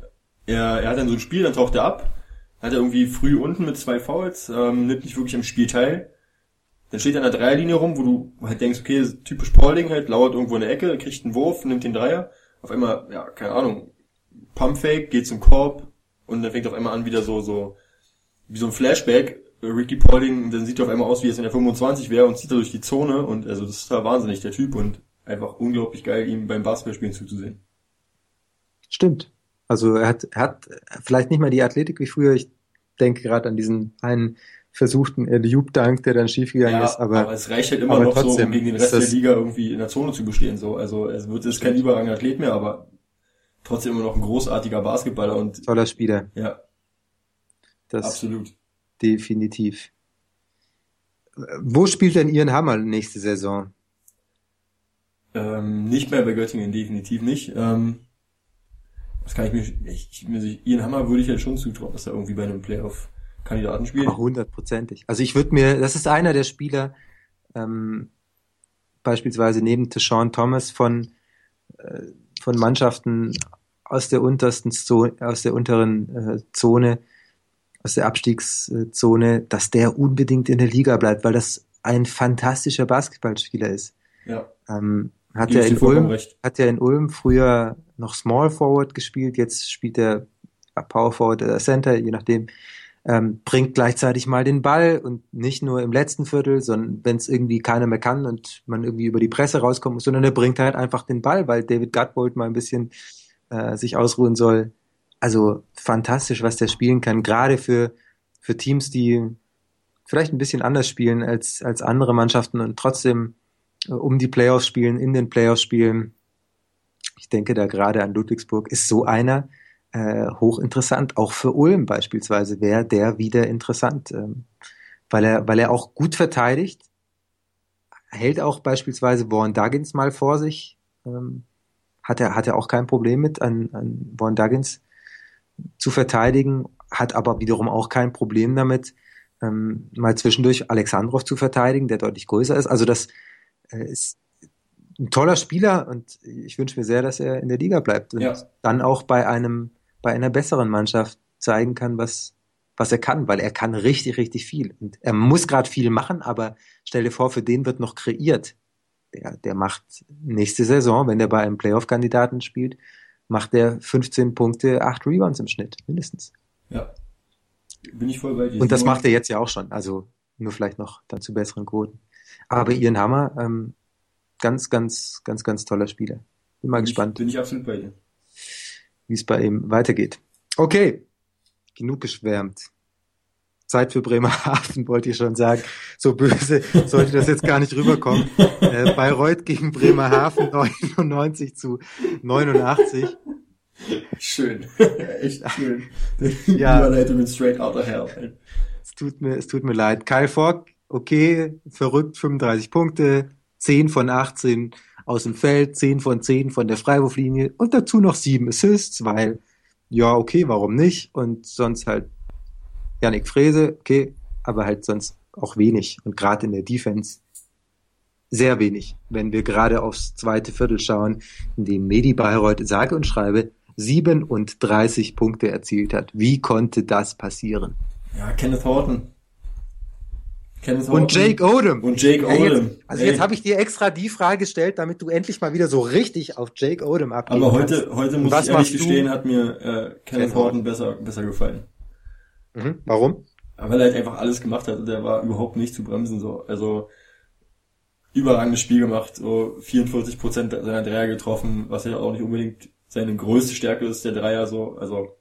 Speaker 4: Er, er hat dann so ein Spiel, dann taucht er ab, hat er irgendwie früh unten mit zwei Fouls, ähm, nimmt nicht wirklich am Spiel teil. Dann steht er an der Dreierlinie rum, wo du halt denkst, okay, typisch Paulding halt, lauert irgendwo in der Ecke, kriegt einen Wurf, nimmt den Dreier. Auf einmal, ja, keine Ahnung, Pumpfake, geht zum Korb und dann fängt auf einmal an wieder so, so, wie so ein Flashback. Ricky Paulding, dann sieht er auf einmal aus, wie es in der 25 wäre und zieht er durch die Zone und also das ist da wahnsinnig, der Typ und einfach unglaublich geil, ihm beim Basketballspielen zuzusehen.
Speaker 3: Stimmt. Also er hat, er hat vielleicht nicht mehr die Athletik wie früher. Ich denke gerade an diesen einen versuchten Loop-Dunk, der dann schiefgegangen
Speaker 4: ja,
Speaker 3: ist. Aber,
Speaker 4: aber es reicht halt immer noch so, um gegen den Rest der Liga irgendwie in der Zone zu bestehen. So, also es wird jetzt kein überragender Athlet mehr, aber trotzdem immer noch ein großartiger Basketballer und
Speaker 3: toller Spieler.
Speaker 4: Ja. Das absolut.
Speaker 3: Definitiv. Wo spielt denn Ian Hammer nächste Saison?
Speaker 4: Ähm, nicht mehr bei Göttingen, definitiv nicht. Ähm, das kann ich mir, ich, ich, Ian Hammer würde ich ja schon zutrauen, dass er irgendwie bei einem Playoff-Kandidaten spielt.
Speaker 3: Hundertprozentig. Also ich würde mir, das ist einer der Spieler, ähm, beispielsweise neben Deshaun Thomas von, äh, von Mannschaften aus der untersten Zone, aus der unteren äh, Zone, aus der Abstiegszone, dass der unbedingt in der Liga bleibt, weil das ein fantastischer Basketballspieler ist.
Speaker 4: Ja.
Speaker 3: Ähm, hat er in Ulm, hat er in Ulm früher noch Small Forward gespielt, jetzt spielt er Power Forward oder Center, je nachdem. Ähm, bringt gleichzeitig mal den Ball und nicht nur im letzten Viertel, sondern wenn es irgendwie keiner mehr kann und man irgendwie über die Presse rauskommen muss, sondern er bringt halt einfach den Ball, weil David Gutbold mal ein bisschen äh, sich ausruhen soll. Also fantastisch, was der spielen kann, gerade für, für Teams, die vielleicht ein bisschen anders spielen als, als andere Mannschaften und trotzdem äh, um die Playoffs spielen, in den Playoffs spielen. Ich denke da gerade an Ludwigsburg, ist so einer äh, hochinteressant. Auch für Ulm beispielsweise wäre der wieder interessant, ähm, weil er, weil er auch gut verteidigt, hält auch beispielsweise Warren Duggins mal vor sich, ähm, hat er, hat er auch kein Problem mit, an, an Warren Duggins zu verteidigen, hat aber wiederum auch kein Problem damit, ähm, mal zwischendurch Alexandrov zu verteidigen, der deutlich größer ist. Also das, er ist ein toller Spieler und ich wünsche mir sehr, dass er in der Liga bleibt und
Speaker 4: ja.
Speaker 3: dann auch bei einem, bei einer besseren Mannschaft zeigen kann, was, was er kann, weil er kann richtig, richtig viel. Und er muss gerade viel machen, aber stell dir vor, für den wird noch kreiert. Der, der macht nächste Saison, wenn der bei einem Playoff-Kandidaten spielt, macht der 15 Punkte, 8 Rebounds im Schnitt, mindestens.
Speaker 4: Ja. Bin ich voll bei dir.
Speaker 3: Und das macht er jetzt ja auch schon. Also nur vielleicht noch dann zu besseren Quoten. Aber Ian Hammer, ähm, ganz, ganz, ganz, ganz toller Spieler. Bin mal
Speaker 4: bin
Speaker 3: gespannt.
Speaker 4: Ich, bin ich absolut bei dir.
Speaker 3: Wie es bei ihm weitergeht. Okay, genug geschwärmt. Zeit für Bremerhaven, wollte ich schon sagen. So böse sollte das jetzt gar nicht rüberkommen. Äh, Bayreuth gegen Bremerhaven 99 zu 89.
Speaker 4: Schön. Echt schön. ja. Überleitung mit Straight Outta Hell.
Speaker 3: Es tut mir, es tut mir leid. Kyle Fogg okay, verrückt, 35 Punkte, 10 von 18 aus dem Feld, 10 von 10 von der Freiwurflinie und dazu noch 7 Assists, weil, ja, okay, warum nicht? Und sonst halt Janik Frese, okay, aber halt sonst auch wenig. Und gerade in der Defense sehr wenig, wenn wir gerade aufs zweite Viertel schauen, in dem Medi Bayreuth sage und schreibe 37 Punkte erzielt hat. Wie konnte das passieren?
Speaker 4: Ja, Kenneth Horton.
Speaker 3: Kenneth und Jake Odom.
Speaker 4: Und Jake Odom.
Speaker 3: Ja, jetzt, also Ey. jetzt habe ich dir extra die Frage gestellt, damit du endlich mal wieder so richtig auf Jake Odom abgehst.
Speaker 4: Aber heute, kannst. heute muss ich ehrlich gestehen, hat mir äh, Kenneth Horton besser, besser gefallen.
Speaker 3: Mhm. Warum?
Speaker 4: Weil er halt einfach alles gemacht hat. Der war überhaupt nicht zu bremsen. so. Also überragendes Spiel gemacht. So 44 Prozent seiner Dreier getroffen, was ja auch nicht unbedingt seine größte Stärke ist, der Dreier so. Also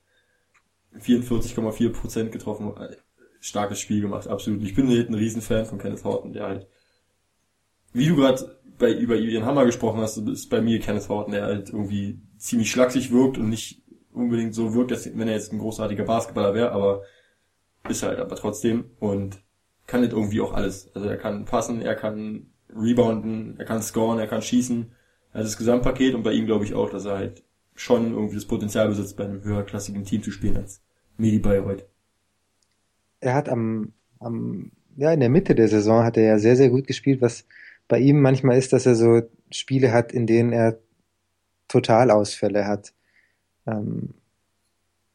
Speaker 4: 44,4 Prozent getroffen starkes Spiel gemacht, absolut. Ich bin ein Riesenfan von Kenneth Horton, der halt, wie du gerade bei, über Ian Hammer gesprochen hast, ist bei mir Kenneth Horton, der halt irgendwie ziemlich schlaksig wirkt und nicht unbedingt so wirkt, dass, wenn er jetzt ein großartiger Basketballer wäre, aber ist halt aber trotzdem und kann halt irgendwie auch alles. Also er kann passen, er kann rebounden, er kann scoren, er kann schießen. Hat das Gesamtpaket und bei ihm glaube ich auch, dass er halt schon irgendwie das Potenzial besitzt, bei einem höherklassigen Team zu spielen als Medi Bayreuth.
Speaker 3: Er hat am, am, ja, in der Mitte der Saison hat er ja sehr, sehr gut gespielt, was bei ihm manchmal ist, dass er so Spiele hat, in denen er Totalausfälle hat. Ähm,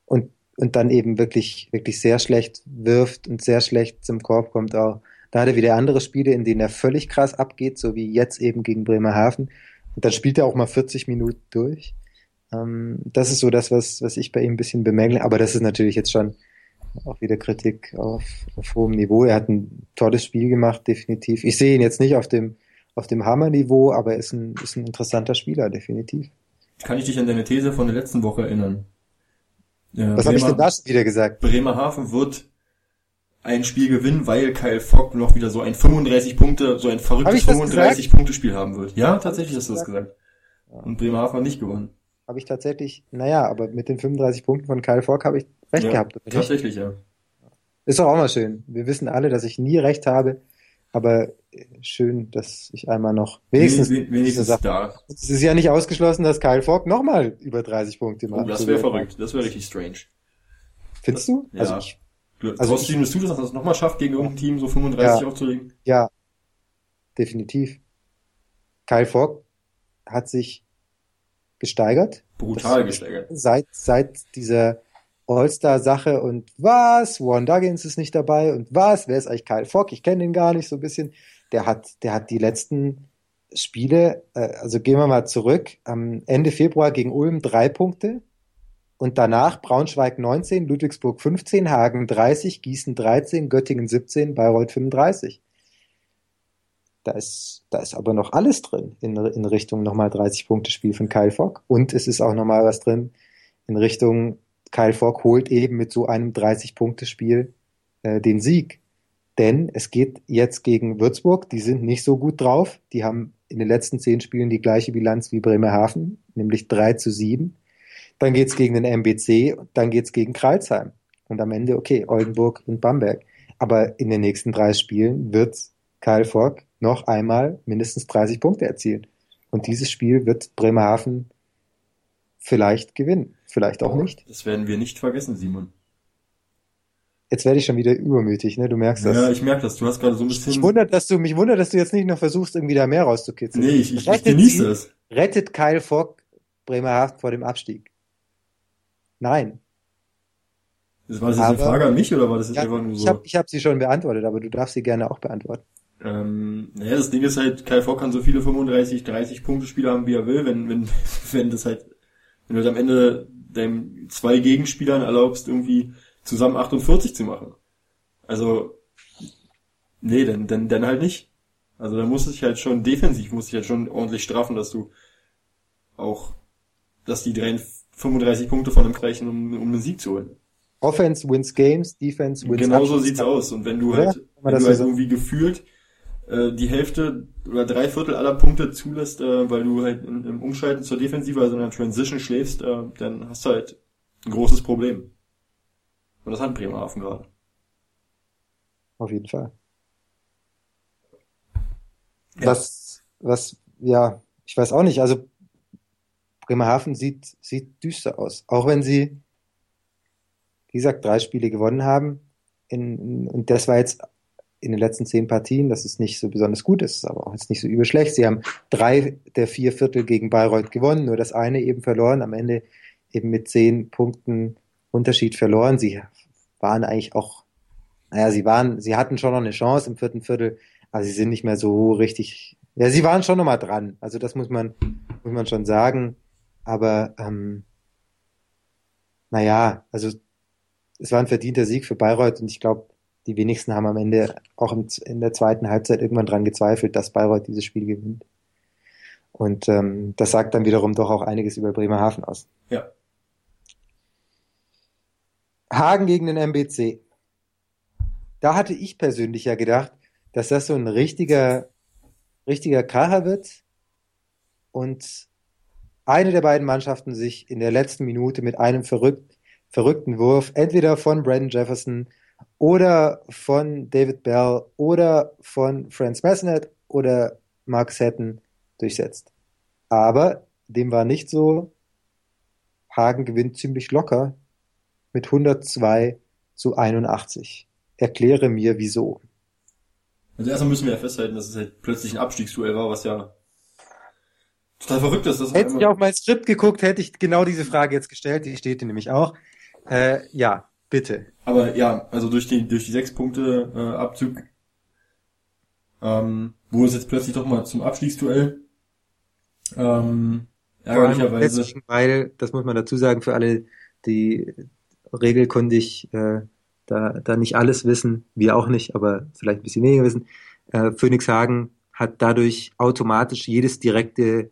Speaker 3: und, und dann eben wirklich, wirklich sehr schlecht wirft und sehr schlecht zum Korb kommt auch. Da hat er wieder andere Spiele, in denen er völlig krass abgeht, so wie jetzt eben gegen Bremerhaven. Und dann spielt er auch mal 40 Minuten durch. Ähm, das ist so das, was, was ich bei ihm ein bisschen bemängle. Aber das ist natürlich jetzt schon auch wieder Kritik auf, auf hohem Niveau. Er hat ein tolles Spiel gemacht, definitiv. Ich sehe ihn jetzt nicht auf dem, auf dem Hammer-Niveau, aber er ist ein, ist ein interessanter Spieler, definitiv.
Speaker 4: Kann ich dich an deine These von der letzten Woche erinnern?
Speaker 3: Ja, Was habe ich denn da schon wieder gesagt?
Speaker 4: Bremerhaven wird ein Spiel gewinnen, weil Kyle Fogg noch wieder so ein 35 Punkte, so ein verrücktes 35 Punkte Spiel haben wird. Ja, tatsächlich hast du das gesagt. Und Bremerhaven hat nicht gewonnen.
Speaker 3: Habe ich tatsächlich, naja, aber mit den 35 Punkten von Kyle Fogg habe ich recht
Speaker 4: ja,
Speaker 3: gehabt.
Speaker 4: Tatsächlich, ja.
Speaker 3: Ist doch auch mal schön. Wir wissen alle, dass ich nie recht habe, aber schön, dass ich einmal noch wenigstens,
Speaker 4: wenigstens da.
Speaker 3: Es ist ja nicht ausgeschlossen, dass Kyle Fogg nochmal über 30 Punkte macht.
Speaker 4: Oh, das wäre verrückt. Das wäre richtig strange.
Speaker 3: Findest du?
Speaker 4: Ja. Also ich, also Traust du dass er das nochmal schafft, gegen irgendein Team so 35 ja, aufzulegen?
Speaker 3: Ja, definitiv. Kyle Fogg hat sich gesteigert.
Speaker 4: Brutal gesteigert.
Speaker 3: Seit, seit dieser All-Star-Sache und was? Warren Duggins ist nicht dabei und was? Wer ist eigentlich Kyle Fogg? Ich kenne den gar nicht so ein bisschen. Der hat, der hat die letzten Spiele, äh, also gehen wir mal zurück, am Ende Februar gegen Ulm drei Punkte und danach Braunschweig 19, Ludwigsburg 15, Hagen 30, Gießen 13, Göttingen 17, Bayreuth 35. Da ist, da ist aber noch alles drin in, in Richtung nochmal 30 Punkte Spiel von Kyle Fogg. Und es ist auch nochmal was drin in Richtung Kyle Fogg holt eben mit so einem 30 Punkte Spiel äh, den Sieg. Denn es geht jetzt gegen Würzburg, die sind nicht so gut drauf. Die haben in den letzten zehn Spielen die gleiche Bilanz wie Bremerhaven, nämlich 3 zu 7. Dann geht's gegen den MBC, dann geht's gegen Kreilsheim. Und am Ende, okay, Oldenburg und Bamberg. Aber in den nächsten drei Spielen wird Kyle Fogg noch einmal mindestens 30 Punkte erzielen. Und dieses Spiel wird Bremerhaven vielleicht gewinnen, vielleicht auch oh, nicht.
Speaker 4: Das werden wir nicht vergessen, Simon.
Speaker 3: Jetzt werde ich schon wieder übermütig, ne? Du merkst das.
Speaker 4: Ja, ich merke das. Du hast gerade so ein bisschen.
Speaker 3: Mich wundert, dass du mich wundert, dass du jetzt nicht noch versuchst, irgendwie da mehr rauszukitzeln.
Speaker 4: Nee, ich, ich, ich genieße es.
Speaker 3: Rettet Kyle Fogg Bremerhaven vor dem Abstieg? Nein.
Speaker 4: Das war das jetzt aber, eine Frage an mich oder war das jetzt
Speaker 3: ja,
Speaker 4: einfach nur so?
Speaker 3: Ich habe ich hab sie schon beantwortet, aber du darfst sie gerne auch beantworten.
Speaker 4: Ähm, naja, das Ding ist halt, Kyle Fogg kann so viele 35, 30 Punkte Spieler haben, wie er will, wenn, wenn, wenn das halt, wenn du am Ende deinem zwei Gegenspielern erlaubst, irgendwie zusammen 48 zu machen. Also, nee, dann, dann, dann halt nicht. Also da muss ich halt schon defensiv, muss ich halt schon ordentlich strafen, dass du auch, dass die 35 Punkte von einem reichen, um, um einen Sieg zu holen.
Speaker 3: Offense wins games, Defense wins
Speaker 4: Genau so sieht's aus. Und wenn du halt, wenn du halt irgendwie gefühlt die Hälfte oder drei Viertel aller Punkte zulässt, äh, weil du halt in, im Umschalten zur Defensive, also in der Transition schläfst, äh, dann hast du halt ein großes Problem. Und das hat Bremerhaven gerade.
Speaker 3: Auf jeden Fall. Ja. Was, was, ja, ich weiß auch nicht, also Bremerhaven sieht, sieht düster aus. Auch wenn sie, wie gesagt, drei Spiele gewonnen haben. In, in, und das war jetzt in den letzten zehn Partien, das ist nicht so besonders gut, das ist aber auch jetzt nicht so übel schlecht. Sie haben drei der vier Viertel gegen Bayreuth gewonnen, nur das eine eben verloren, am Ende eben mit zehn Punkten Unterschied verloren. Sie waren eigentlich auch, naja, sie waren, sie hatten schon noch eine Chance im vierten Viertel, aber sie sind nicht mehr so richtig, ja, sie waren schon noch mal dran. Also das muss man, muss man schon sagen. Aber ähm, naja, also es war ein verdienter Sieg für Bayreuth und ich glaube, die wenigsten haben am Ende auch in der zweiten Halbzeit irgendwann dran gezweifelt, dass Bayreuth dieses Spiel gewinnt. Und ähm, das sagt dann wiederum doch auch einiges über Bremerhaven aus.
Speaker 4: Ja.
Speaker 3: Hagen gegen den MBC. Da hatte ich persönlich ja gedacht, dass das so ein richtiger, richtiger Kracher wird und eine der beiden Mannschaften sich in der letzten Minute mit einem verrückt, verrückten Wurf entweder von Brandon Jefferson oder von David Bell oder von Franz Messnet oder Mark Setten durchsetzt. Aber dem war nicht so. Hagen gewinnt ziemlich locker mit 102 zu 81. Erkläre mir wieso.
Speaker 4: Also erstmal müssen wir ja festhalten, dass es halt plötzlich ein Abstiegsduell war, was ja total verrückt ist.
Speaker 3: Hätte ich auf mein Skript geguckt, hätte ich genau diese Frage jetzt gestellt. Die steht hier nämlich auch. Äh, ja, bitte.
Speaker 4: Aber ja, also durch die durch die sechs Punkte äh, Abzug ähm, wurde es jetzt plötzlich doch mal zum Abstiegsduell. Ähm, ärgerlicherweise.
Speaker 3: Weil, das muss man dazu sagen, für alle, die regelkundig äh, da, da nicht alles wissen, wir auch nicht, aber vielleicht ein bisschen weniger wissen. Äh, Phoenix Hagen hat dadurch automatisch jedes direkte,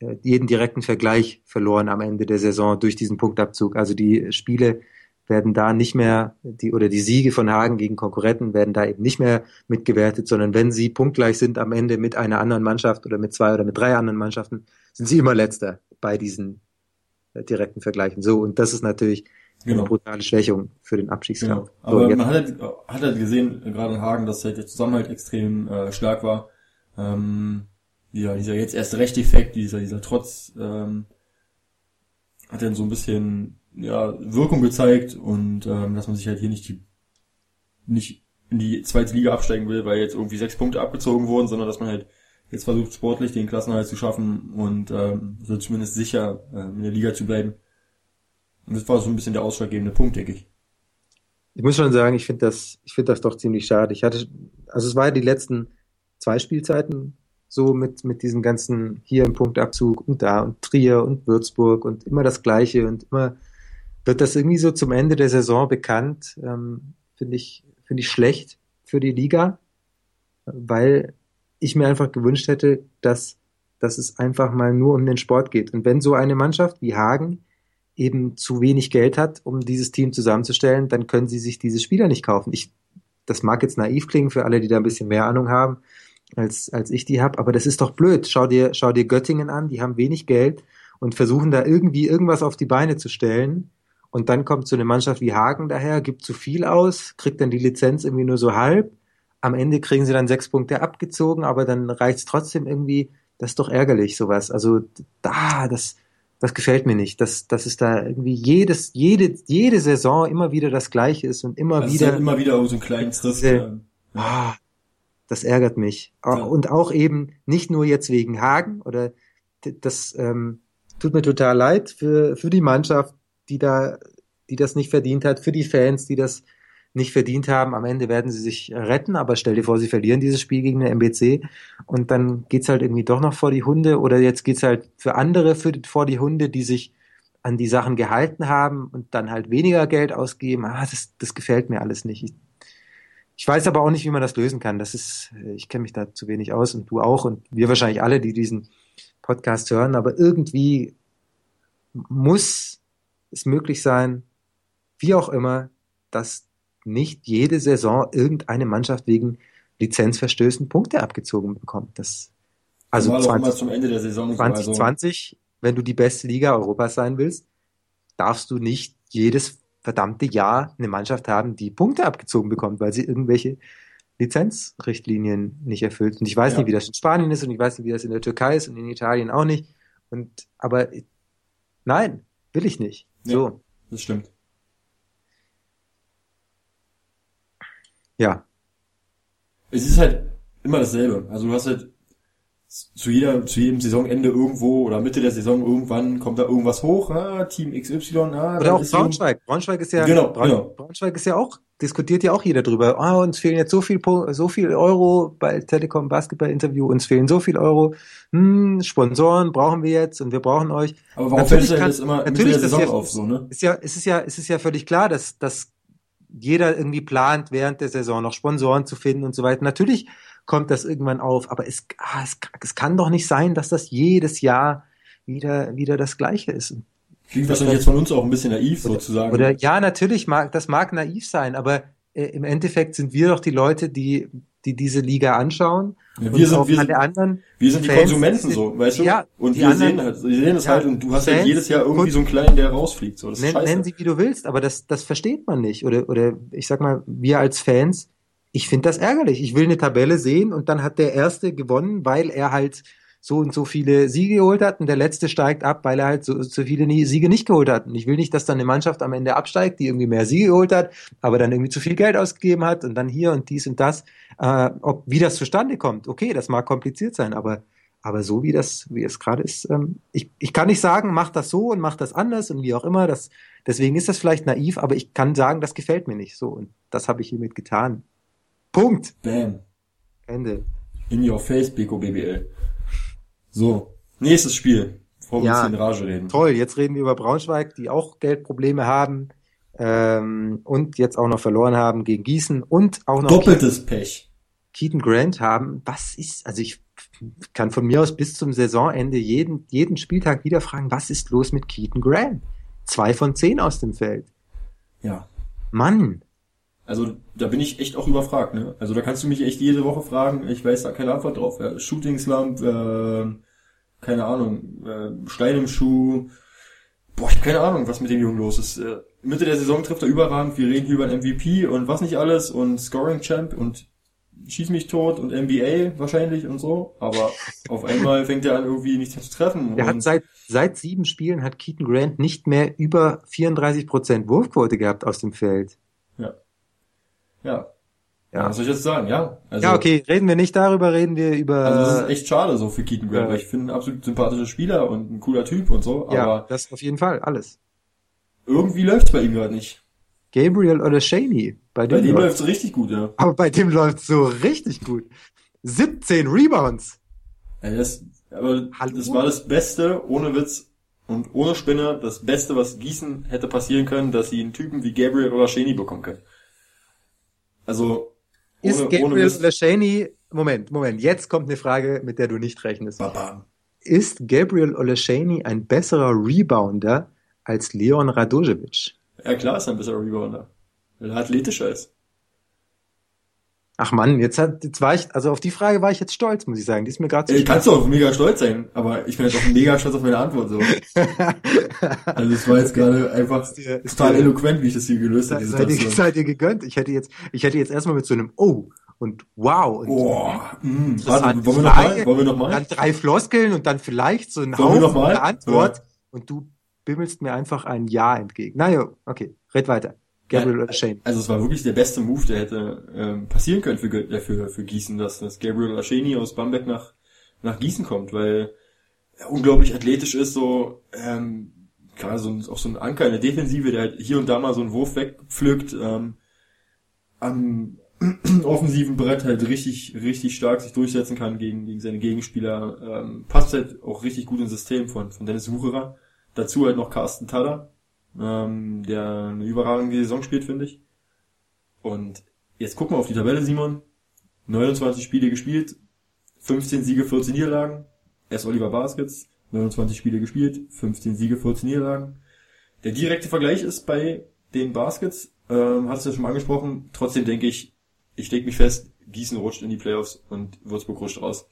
Speaker 3: äh, jeden direkten Vergleich verloren am Ende der Saison durch diesen Punktabzug. Also die Spiele werden da nicht mehr, die oder die Siege von Hagen gegen Konkurrenten werden da eben nicht mehr mitgewertet, sondern wenn sie punktgleich sind am Ende mit einer anderen Mannschaft oder mit zwei oder mit drei anderen Mannschaften, sind sie immer letzter bei diesen äh, direkten Vergleichen. So, und das ist natürlich genau. eine brutale Schwächung für den Abstiegskampf.
Speaker 4: Genau. Aber so, man hat halt, hat halt gesehen, gerade in Hagen, dass halt der Zusammenhalt extrem äh, stark war. Ähm, ja, dieser jetzt erste Recht-Effekt, dieser, dieser Trotz, ähm, hat dann so ein bisschen ja, Wirkung gezeigt und ähm, dass man sich halt hier nicht die nicht in die zweite Liga absteigen will, weil jetzt irgendwie sechs Punkte abgezogen wurden, sondern dass man halt jetzt versucht sportlich den Klassenhalt zu schaffen und ähm, so zumindest sicher äh, in der Liga zu bleiben. Und das war so ein bisschen der ausschlaggebende Punkt, denke ich.
Speaker 3: Ich muss schon sagen, ich finde das, ich finde das doch ziemlich schade. Ich hatte, also es war ja die letzten zwei Spielzeiten so mit, mit diesem ganzen hier im Punktabzug und da und Trier und Würzburg und immer das Gleiche und immer wird das irgendwie so zum Ende der Saison bekannt. Ähm, finde ich, finde ich schlecht für die Liga, weil ich mir einfach gewünscht hätte, dass, dass es einfach mal nur um den Sport geht. Und wenn so eine Mannschaft wie Hagen eben zu wenig Geld hat, um dieses Team zusammenzustellen, dann können sie sich diese Spieler nicht kaufen. Ich, das mag jetzt naiv klingen für alle, die da ein bisschen mehr Ahnung haben, als, als ich die habe, aber das ist doch blöd. Schau dir, schau dir Göttingen an, die haben wenig Geld und versuchen da irgendwie irgendwas auf die Beine zu stellen. Und dann kommt so eine Mannschaft wie Hagen daher, gibt zu viel aus, kriegt dann die Lizenz irgendwie nur so halb. Am Ende kriegen sie dann sechs Punkte abgezogen, aber dann reicht's trotzdem irgendwie. Das ist doch ärgerlich, sowas. Also da, das, das gefällt mir nicht, dass, dass es da irgendwie jedes, jede, jede Saison immer wieder das Gleiche ist und immer
Speaker 4: das
Speaker 3: wieder.
Speaker 4: Ist immer wieder so ein kleines Tritt.
Speaker 3: Ah, das ärgert mich. Ja. Und auch eben nicht nur jetzt wegen Hagen oder das ähm, tut mir total leid für, für die Mannschaft, die da, die das nicht verdient hat, für die Fans, die das nicht verdient haben. Am Ende werden sie sich retten, aber stell dir vor, sie verlieren dieses Spiel gegen eine MBC und dann geht's halt irgendwie doch noch vor die Hunde oder jetzt geht's halt für andere für, vor die Hunde, die sich an die Sachen gehalten haben und dann halt weniger Geld ausgeben. Ah, das, das gefällt mir alles nicht. Ich, ich weiß aber auch nicht, wie man das lösen kann. Das ist, ich kenne mich da zu wenig aus und du auch und wir wahrscheinlich alle, die diesen Podcast hören, aber irgendwie muss es möglich sein, wie auch immer, dass nicht jede Saison irgendeine Mannschaft wegen Lizenzverstößen Punkte abgezogen bekommt. Das,
Speaker 4: also 20, zum Ende der Saison
Speaker 3: 2020, so. wenn du die beste Liga Europas sein willst, darfst du nicht jedes verdammte Jahr eine Mannschaft haben, die Punkte abgezogen bekommt, weil sie irgendwelche Lizenzrichtlinien nicht erfüllt. Und ich weiß ja. nicht, wie das in Spanien ist und ich weiß nicht, wie das in der Türkei ist und in Italien auch nicht. Und aber nein, will ich nicht. Ja, so.
Speaker 4: Das stimmt.
Speaker 3: Ja.
Speaker 4: Es ist halt immer dasselbe. Also du hast halt zu jeder, zu jedem Saisonende irgendwo oder Mitte der Saison irgendwann kommt da irgendwas hoch, ah, Team XY, ah,
Speaker 3: Oder auch Braunschweig. Braunschweig ist ja,
Speaker 4: genau,
Speaker 3: Braun,
Speaker 4: genau.
Speaker 3: Braunschweig ist ja auch, diskutiert ja auch jeder drüber. Ah, uns fehlen jetzt so viel, so viel Euro bei Telekom Basketball Interview, uns fehlen so viel Euro. Hm, Sponsoren brauchen wir jetzt und wir brauchen euch.
Speaker 4: Aber warum fällt kann, das immer Mitte der Saison ja, auf, so, ne?
Speaker 3: Ist ja, es ist ja, es ist ja völlig klar, dass, dass jeder irgendwie plant, während der Saison noch Sponsoren zu finden und so weiter. Natürlich kommt das irgendwann auf, aber es, ah, es, es kann doch nicht sein, dass das jedes Jahr wieder, wieder das Gleiche ist.
Speaker 4: Klingt wahrscheinlich jetzt von uns auch ein bisschen naiv
Speaker 3: oder,
Speaker 4: sozusagen.
Speaker 3: Oder ja, natürlich mag, das mag naiv sein, aber äh, im Endeffekt sind wir doch die Leute, die, die diese Liga anschauen.
Speaker 4: Ja, wir sind, wir sind, anderen wir sind die Fans Konsumenten so, weißt du?
Speaker 3: Ja,
Speaker 4: und wir anderen, sehen halt, wir sehen es ja, halt und du hast Fans, halt jedes Jahr irgendwie so einen kleinen, der rausfliegt. So, das
Speaker 3: nenn, nennen sie wie du willst, aber das, das versteht man nicht. Oder, oder ich sag mal, wir als Fans, ich finde das ärgerlich. Ich will eine Tabelle sehen und dann hat der Erste gewonnen, weil er halt so und so viele Siege geholt hat und der letzte steigt ab, weil er halt so, so viele Siege nicht geholt hat. Und ich will nicht, dass dann eine Mannschaft am Ende absteigt, die irgendwie mehr Siege geholt hat, aber dann irgendwie zu viel Geld ausgegeben hat und dann hier und dies und das. Äh, ob wie das zustande kommt, okay, das mag kompliziert sein, aber aber so wie das, wie es gerade ist, ähm, ich, ich kann nicht sagen, mach das so und mach das anders und wie auch immer. Das, deswegen ist das vielleicht naiv, aber ich kann sagen, das gefällt mir nicht so. Und das habe ich hiermit getan. Punkt.
Speaker 4: Bam.
Speaker 3: Ende.
Speaker 4: In your face, Beko BBL. So, nächstes Spiel, bevor wir
Speaker 3: Ja.
Speaker 4: in Rage reden.
Speaker 3: Toll, jetzt reden wir über Braunschweig, die auch Geldprobleme haben ähm, und jetzt auch noch verloren haben gegen Gießen und auch noch
Speaker 4: Doppeltes Pech.
Speaker 3: Keaton Grant haben. Was ist, also ich kann von mir aus bis zum Saisonende jeden, jeden Spieltag wieder fragen, was ist los mit Keaton Grant? Zwei von zehn aus dem Feld.
Speaker 4: Ja.
Speaker 3: Mann,
Speaker 4: Also da bin ich echt auch überfragt, ne? Also da kannst du mich echt jede Woche fragen, ich weiß da keine Antwort drauf. Ja, Shooting Slump, äh, keine Ahnung, äh, Stein im Schuh. Boah, ich hab keine Ahnung, was mit dem Jungen los ist. Äh, Mitte der Saison trifft er überragend, wir reden hier über einen MVP und was nicht alles und Scoring Champ und schieß mich tot und NBA wahrscheinlich und so, aber auf einmal fängt er an irgendwie nichts mehr zu treffen. und
Speaker 3: hat seit, seit sieben Spielen hat Keaton Grant nicht mehr über 34 Prozent Wurfquote gehabt aus dem Feld.
Speaker 4: ja. Ja.
Speaker 3: Ja.
Speaker 4: Was soll ich jetzt sagen? Ja. Also,
Speaker 3: Ja, okay, reden wir nicht darüber, reden wir über.
Speaker 4: Also das ist echt schade so für Keaton Grant,
Speaker 3: Ja.
Speaker 4: weil ich finde ein absolut sympathischer Spieler und ein cooler Typ und so,
Speaker 3: ja,
Speaker 4: aber
Speaker 3: das auf jeden Fall, alles.
Speaker 4: irgendwie läuft's bei ihm gerade nicht.
Speaker 3: Gabriel oder Shaney, bei
Speaker 4: Bei
Speaker 3: dem,
Speaker 4: dem
Speaker 3: läuft,
Speaker 4: läuft's richtig gut, ja.
Speaker 3: aber bei dem läuft so richtig gut. 17 Rebounds.
Speaker 4: ja das, aber
Speaker 3: Hallo?
Speaker 4: das war das Beste, ohne Witz und ohne Spinne, das Beste, was Gießen hätte passieren können, dass sie einen Typen wie Gabriel oder Cheney bekommen können. Also,
Speaker 3: Ist
Speaker 4: ohne, ohne
Speaker 3: Gabriel Shaney, Moment, Moment, jetzt kommt eine Frage, mit der du nicht rechnest.
Speaker 4: Bam.
Speaker 3: Ist Gabriel Oleszejny ein besserer Rebounder als Leon Radojevic?
Speaker 4: Ja klar ist er ein besserer Rebounder. Weil er athletischer ist.
Speaker 3: Ach Mann, jetzt hat, jetzt war ich, also auf die Frage war ich jetzt stolz, muss ich sagen. Die ist mir gerade zu
Speaker 4: Ey, kannst du auch mega stolz sein, aber ich bin jetzt auch mega stolz auf meine Antwort so. Also es war jetzt gerade einfach
Speaker 3: dir-
Speaker 4: total eloquent, wie ich das hier gelöst habe,
Speaker 3: Seid, ihr, seid ihr gegönnt? Ich hätte jetzt, ich hätte jetzt erstmal mit so einem Oh und Wow und
Speaker 4: Boah, mh,
Speaker 3: Interessante
Speaker 4: warte, wollen wir noch mal? Wollen wir noch mal?
Speaker 3: dann drei Floskeln und dann vielleicht so ein Haufen eine Antwort und du bimmelst mir einfach ein Ja entgegen. Naja, okay, red weiter. Gabriel
Speaker 4: Ja,
Speaker 3: oder Shane.
Speaker 4: Also es war wirklich der beste Move, der hätte ähm, passieren können für, äh, für, für Gießen, dass, dass Gabriel Ascheni aus Bamberg nach, nach Gießen kommt, weil er unglaublich athletisch ist, so ähm, gerade so ein, auch so ein Anker in der Defensive, der halt hier und da mal so einen Wurf wegpflückt, ähm, am offensiven Brett halt richtig, richtig stark sich durchsetzen kann gegen, gegen seine Gegenspieler, ähm, passt halt auch richtig gut ins System von, von Dennis Wucherer. Dazu halt noch Carsten Tada, ähm, der eine überragende Saison spielt, finde ich. Und jetzt gucken wir auf die Tabelle, Simon. 29 Spiele gespielt, 15 Siege, 14 Niederlagen. Erst Oliver Baskets, 29 Spiele gespielt, 15 Siege, 14 Niederlagen. Der direkte Vergleich ist bei den Baskets, ähm, hat es ja schon mal angesprochen. Trotzdem denke ich, ich leg mich fest, Gießen rutscht in die Playoffs und Würzburg rutscht raus.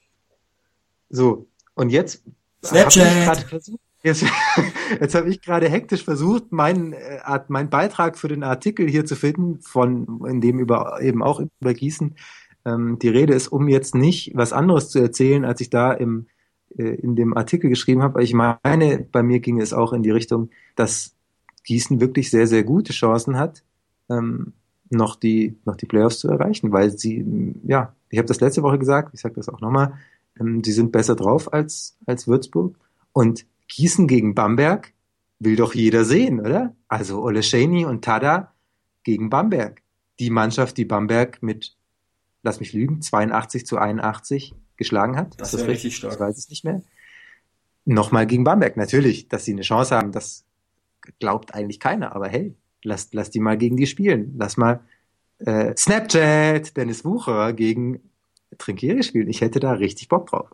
Speaker 3: So, und jetzt
Speaker 4: Snapchat.
Speaker 3: hab ich versucht, jetzt, jetzt habe ich gerade hektisch versucht, meinen äh, meinen Beitrag für den Artikel hier zu finden, von in dem über eben auch über Gießen ähm, die Rede ist, um jetzt nicht was anderes zu erzählen, als ich da im äh, in dem Artikel geschrieben habe. Ich meine, bei mir ging es auch in die Richtung, dass Gießen wirklich sehr sehr gute Chancen hat, ähm, noch die noch die Playoffs zu erreichen, weil sie ja, ich habe das letzte Woche gesagt, ich sage das auch nochmal, ähm, sie sind besser drauf als als Würzburg und Gießen gegen Bamberg will doch jeder sehen, oder? Also Oleszejny und Tada gegen Bamberg. Die Mannschaft, die Bamberg mit, lass mich lügen, 82 zu 81 geschlagen hat.
Speaker 4: Das
Speaker 3: Ist
Speaker 4: wär richtig stark.
Speaker 3: Ich weiß es nicht mehr. Nochmal gegen Bamberg. Natürlich, dass sie eine Chance haben, das glaubt eigentlich keiner. Aber hey, lass, lass die mal gegen die spielen. Lass mal äh, Snapchat, Dennis Wucherer gegen Trinkieri spielen. Ich hätte da richtig Bock drauf.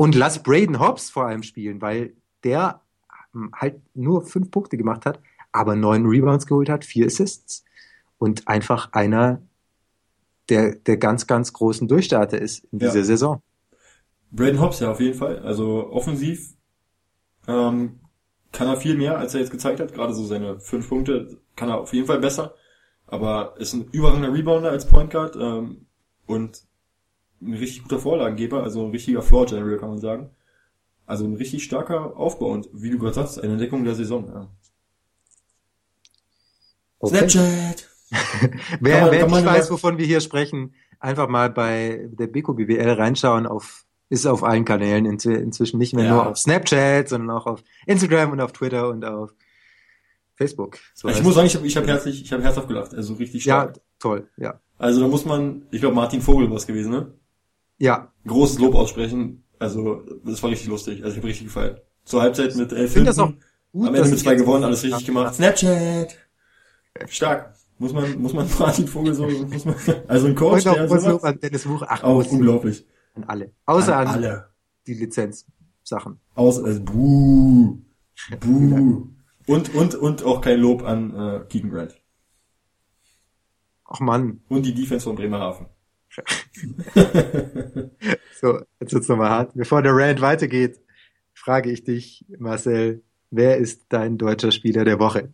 Speaker 3: Und lass Braden Hobbs vor allem spielen, weil der ähm, halt nur fünf Punkte gemacht hat, aber neun Rebounds geholt hat, vier Assists und einfach einer der, der ganz, ganz großen Durchstarter ist in
Speaker 4: Ja.
Speaker 3: dieser Saison.
Speaker 4: Braden Hobbs ja auf jeden Fall. Also offensiv ähm, kann er viel mehr, als er jetzt gezeigt hat. Gerade so seine fünf Punkte kann er auf jeden Fall besser. Aber ist ein überragender Rebounder als Point Guard ähm, und ein richtig guter Vorlagengeber, also ein richtiger Floor General, kann man sagen. Also ein richtig starker Aufbau und wie du gerade sagst, eine Entdeckung der Saison. Ja.
Speaker 3: Okay.
Speaker 4: Snapchat!
Speaker 3: wer
Speaker 4: man-
Speaker 3: wer nicht weiß, wovon wir hier sprechen, einfach mal bei der Beko BWL reinschauen auf ist auf allen Kanälen inzw- inzwischen nicht mehr
Speaker 4: Ja.
Speaker 3: nur auf Snapchat, sondern auch auf Instagram und auf Twitter und auf Facebook. So
Speaker 4: ich muss sagen, ich habe ich hab herzlich, ich habe herzhaft gelacht, also richtig
Speaker 3: ja,
Speaker 4: stark.
Speaker 3: toll, ja.
Speaker 4: Also da muss man, ich glaube Martin Vogel war es gewesen, ne?
Speaker 3: Ja,
Speaker 4: Großes Lob aussprechen. Also das war richtig lustig. Also ich habe richtig gefallen. Zur Halbzeit mit elf
Speaker 3: finde das auch
Speaker 4: Hinten,
Speaker 3: gut,
Speaker 4: am Ende mit zwei gewonnen, alles richtig gemacht. Snapchat! Stark. Muss man, muss man Martin Vogel so, muss man, also ein Coach,
Speaker 3: Und auch
Speaker 4: der sowas,
Speaker 3: an Dennis Wuch, ach,
Speaker 4: auch unglaublich.
Speaker 3: an alle. Außer an,
Speaker 4: An alle.
Speaker 3: die Lizenzsachen.
Speaker 4: Aus, also, buh, buh. Und, und, und auch kein Lob an äh, Keegan Grant.
Speaker 3: Ach Mann,
Speaker 4: Und die Defense von Bremerhaven.
Speaker 3: so, jetzt wird's nochmal hart. Bevor der Rant weitergeht, frage ich dich, Marcel, wer ist dein deutscher Spieler der Woche?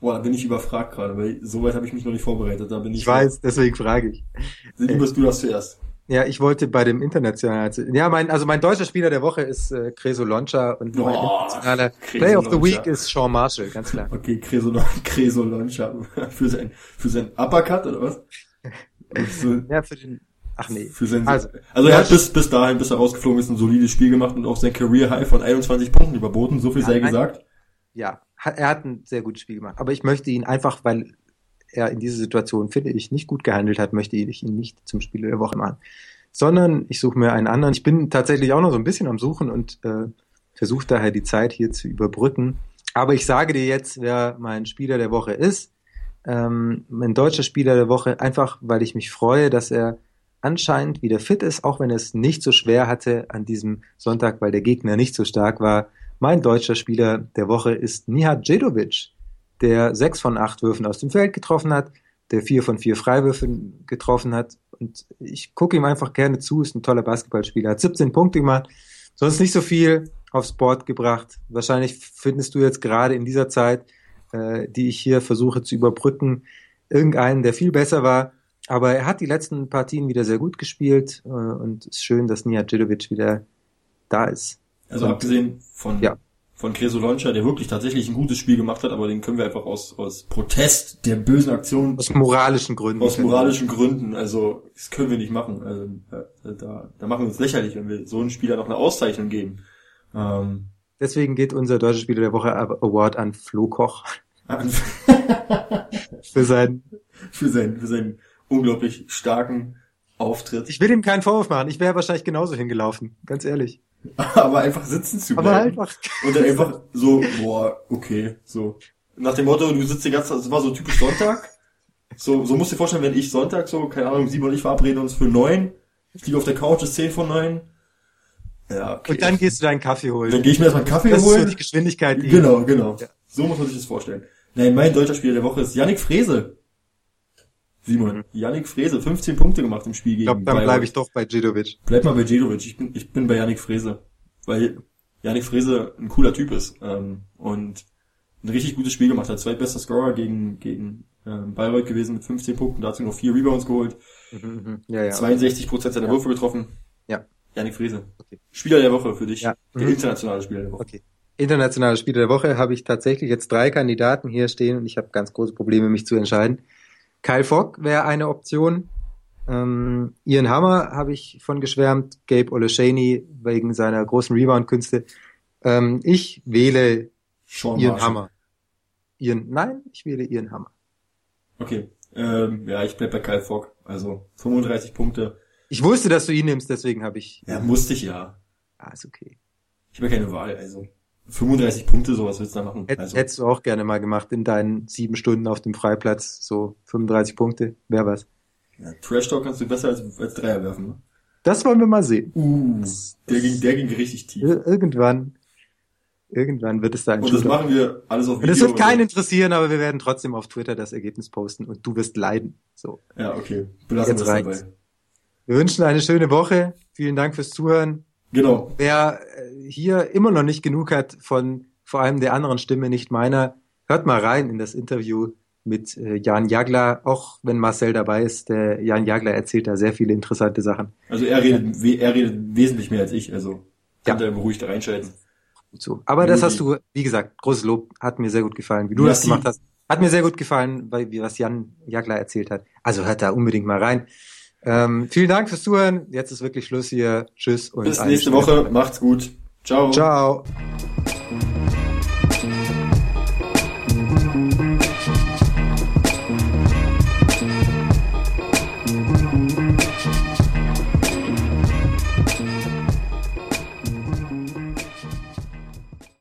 Speaker 4: Boah, da bin ich überfragt gerade, weil so weit habe ich mich noch nicht vorbereitet. Da bin ich.
Speaker 3: Ich weiß, deswegen frage ich.
Speaker 4: Lieber du das zuerst.
Speaker 3: Ja, ich wollte bei dem internationalen, ja, mein, also mein deutscher Spieler der Woche ist äh, Creso Loncha und mein
Speaker 4: Oh,
Speaker 3: internationaler
Speaker 4: Creso
Speaker 3: Play of the. Week ist Sean Marshall, ganz klar.
Speaker 4: Okay, Creso, Creso Loncha für sein, für sein Uppercut oder was? So,
Speaker 3: Ja, für den, ach nee.
Speaker 4: für sein,
Speaker 3: Also,
Speaker 4: also, er hat bis, bis dahin, bis er rausgeflogen ist, ein solides Spiel gemacht und auch sein Career High von 21 Punkten überboten. So viel
Speaker 3: Ja,
Speaker 4: sei
Speaker 3: nein.
Speaker 4: gesagt.
Speaker 3: ja, er hat ein sehr gutes Spiel gemacht. Aber ich möchte ihn einfach, weil er in dieser Situation, finde ich, nicht gut gehandelt hat, möchte ich ihn nicht zum Spieler der Woche machen. Sondern ich suche mir einen anderen. Ich bin tatsächlich auch noch so ein bisschen am Suchen und äh, versuche daher die Zeit hier zu überbrücken. Aber ich sage dir jetzt, wer mein Spieler der Woche ist. Ähm, mein deutscher Spieler der Woche, einfach weil ich mich freue, dass er anscheinend wieder fit ist, auch wenn er es nicht so schwer hatte an diesem Sonntag, weil der Gegner nicht so stark war. Mein deutscher Spieler der Woche ist Nihat Djedovic, der sechs von acht Würfen aus dem Feld getroffen hat, der vier von vier Freiwürfen getroffen hat. Und ich gucke ihm einfach gerne zu, ist ein toller Basketballspieler, hat 17 Punkte gemacht, sonst nicht so viel aufs Board gebracht. Wahrscheinlich findest du jetzt gerade in dieser Zeit, äh, die ich hier versuche zu überbrücken, irgendeinen, der viel besser war. Aber er hat die letzten Partien wieder sehr gut gespielt äh, und es ist schön, dass Nihat Djedovic wieder da ist.
Speaker 4: Also
Speaker 3: Und-
Speaker 4: abgesehen von,
Speaker 3: Ja.
Speaker 4: von Creso Loncha, der wirklich tatsächlich ein gutes Spiel gemacht hat, aber den können wir einfach aus, aus Protest der bösen Aktion
Speaker 3: Aus moralischen Gründen.
Speaker 4: aus moralischen Gründen, also das können wir nicht machen. Also äh, da, da machen wir uns lächerlich, wenn wir so einem Spieler noch eine Auszeichnung geben. Ähm,
Speaker 3: Deswegen geht unser deutscher Spieler der Woche Award an Flo Koch für seinen.
Speaker 4: für seinen, für seinen unglaublich starken Auftritt.
Speaker 3: Ich will ihm keinen Vorwurf machen. Ich wäre wahrscheinlich genauso hingelaufen, ganz ehrlich.
Speaker 4: aber einfach sitzen zu
Speaker 3: Aber
Speaker 4: bleiben.
Speaker 3: einfach.
Speaker 4: Und dann einfach so, boah, okay, so. Nach dem Motto, du sitzt die ganze Zeit, das war so typisch Sonntag. So, so musst du dir vorstellen, wenn ich Sonntag so, keine Ahnung, Simon und ich verabreden uns für neun. Ich liege auf der Couch, ist zehn von neun. Ja, okay.
Speaker 3: Und dann gehst du deinen Kaffee holen.
Speaker 4: dann gehe ich mir erstmal einen Kaffee
Speaker 3: das ist so
Speaker 4: holen.
Speaker 3: die Geschwindigkeit. Die
Speaker 4: Genau, genau.
Speaker 3: Ja.
Speaker 4: So muss man sich das vorstellen. Nein, mein deutscher Spieler der Woche ist Yannick Frese. Simon, Yannick Frese, 15 Punkte gemacht im Spiel
Speaker 3: Ich
Speaker 4: gegen
Speaker 3: glaube, dann
Speaker 4: Bayreuth.
Speaker 3: bleibe ich doch bei Djedovic.
Speaker 4: Bleib mal bei Djedovic. Ich bin, ich bin bei Yannick Frese. Weil Yannick Frese ein cooler Typ ist. Ähm, und ein richtig gutes Spiel gemacht hat. Zweitbester Scorer gegen, gegen ähm, Bayreuth gewesen mit 15 Punkten. Dazu noch vier Rebounds geholt.
Speaker 3: Mhm, mhm. Ja, ja.
Speaker 4: 62 Prozent seiner
Speaker 3: Ja.
Speaker 4: Würfe getroffen.
Speaker 3: Ja.
Speaker 4: Yannick Frese.
Speaker 3: Okay.
Speaker 4: Spieler der Woche für dich.
Speaker 3: Ja.
Speaker 4: Der
Speaker 3: Mhm.
Speaker 4: internationale Spieler der Woche.
Speaker 3: Okay. Internationale Spieler der Woche habe ich tatsächlich jetzt drei Kandidaten hier stehen und ich habe ganz große Probleme, mich zu entscheiden. Kyle Fogg wäre eine Option. Ähm, Ian Hammer habe ich von geschwärmt. Gabe Oleshaney wegen seiner großen Rebound-Künste. Ähm, ich wähle
Speaker 4: Sean
Speaker 3: Ian
Speaker 4: Marshall.
Speaker 3: Hammer. Ian, nein, ich wähle Ian Hammer.
Speaker 4: Okay. Ähm, ja, ich bleib bei Kyle Fogg. Also 35 Punkte.
Speaker 3: Ich wusste, dass du ihn nimmst, deswegen habe ich.
Speaker 4: Ja, musste ich ja.
Speaker 3: Ah, ist okay.
Speaker 4: Ich habe ja keine Wahl. Also 35 Punkte, sowas willst du da machen.
Speaker 3: Hätt,
Speaker 4: Also,
Speaker 3: Hättest du auch gerne mal gemacht in deinen sieben Stunden auf dem Freiplatz, so 35 Punkte, wäre was.
Speaker 4: ja, Trash Talk kannst du besser als, als Dreier werfen. Ne?
Speaker 3: Das wollen wir mal sehen.
Speaker 4: Uh, der ging, der ging richtig tief.
Speaker 3: Ir- Irgendwann, irgendwann wird es da ein
Speaker 4: Und das
Speaker 3: Shootout.
Speaker 4: machen wir alles auf
Speaker 3: Und
Speaker 4: Video.
Speaker 3: es wird
Speaker 4: oder?
Speaker 3: keinen interessieren, aber wir werden trotzdem auf Twitter das Ergebnis posten und du wirst leiden. So.
Speaker 4: Ja, okay. Belassen wir es dabei.
Speaker 3: Wir wünschen eine schöne Woche. Vielen Dank fürs Zuhören.
Speaker 4: Genau.
Speaker 3: Wer äh, hier immer noch nicht genug hat von vor allem der anderen Stimme, nicht meiner, hört mal rein in das Interview mit äh, Jan Jagler, auch wenn Marcel dabei ist, der Jan Jagler erzählt da sehr viele interessante Sachen.
Speaker 4: Also er redet, er redet wesentlich mehr als ich, also kann
Speaker 3: Ja.
Speaker 4: er beruhigt reinschalten.
Speaker 3: So. Aber das
Speaker 4: Rudi.
Speaker 3: hast du, wie gesagt, großes Lob, hat mir sehr gut gefallen, wie du
Speaker 4: Merci.
Speaker 3: das gemacht hast. Hat mir sehr gut gefallen, weil, wie was Jan Jagler erzählt hat. Also hört da unbedingt mal rein. Ähm, vielen Dank fürs Zuhören. Jetzt ist wirklich Schluss hier. Tschüss und
Speaker 4: Bis nächste. Woche, macht's gut. Ciao.
Speaker 3: Ciao.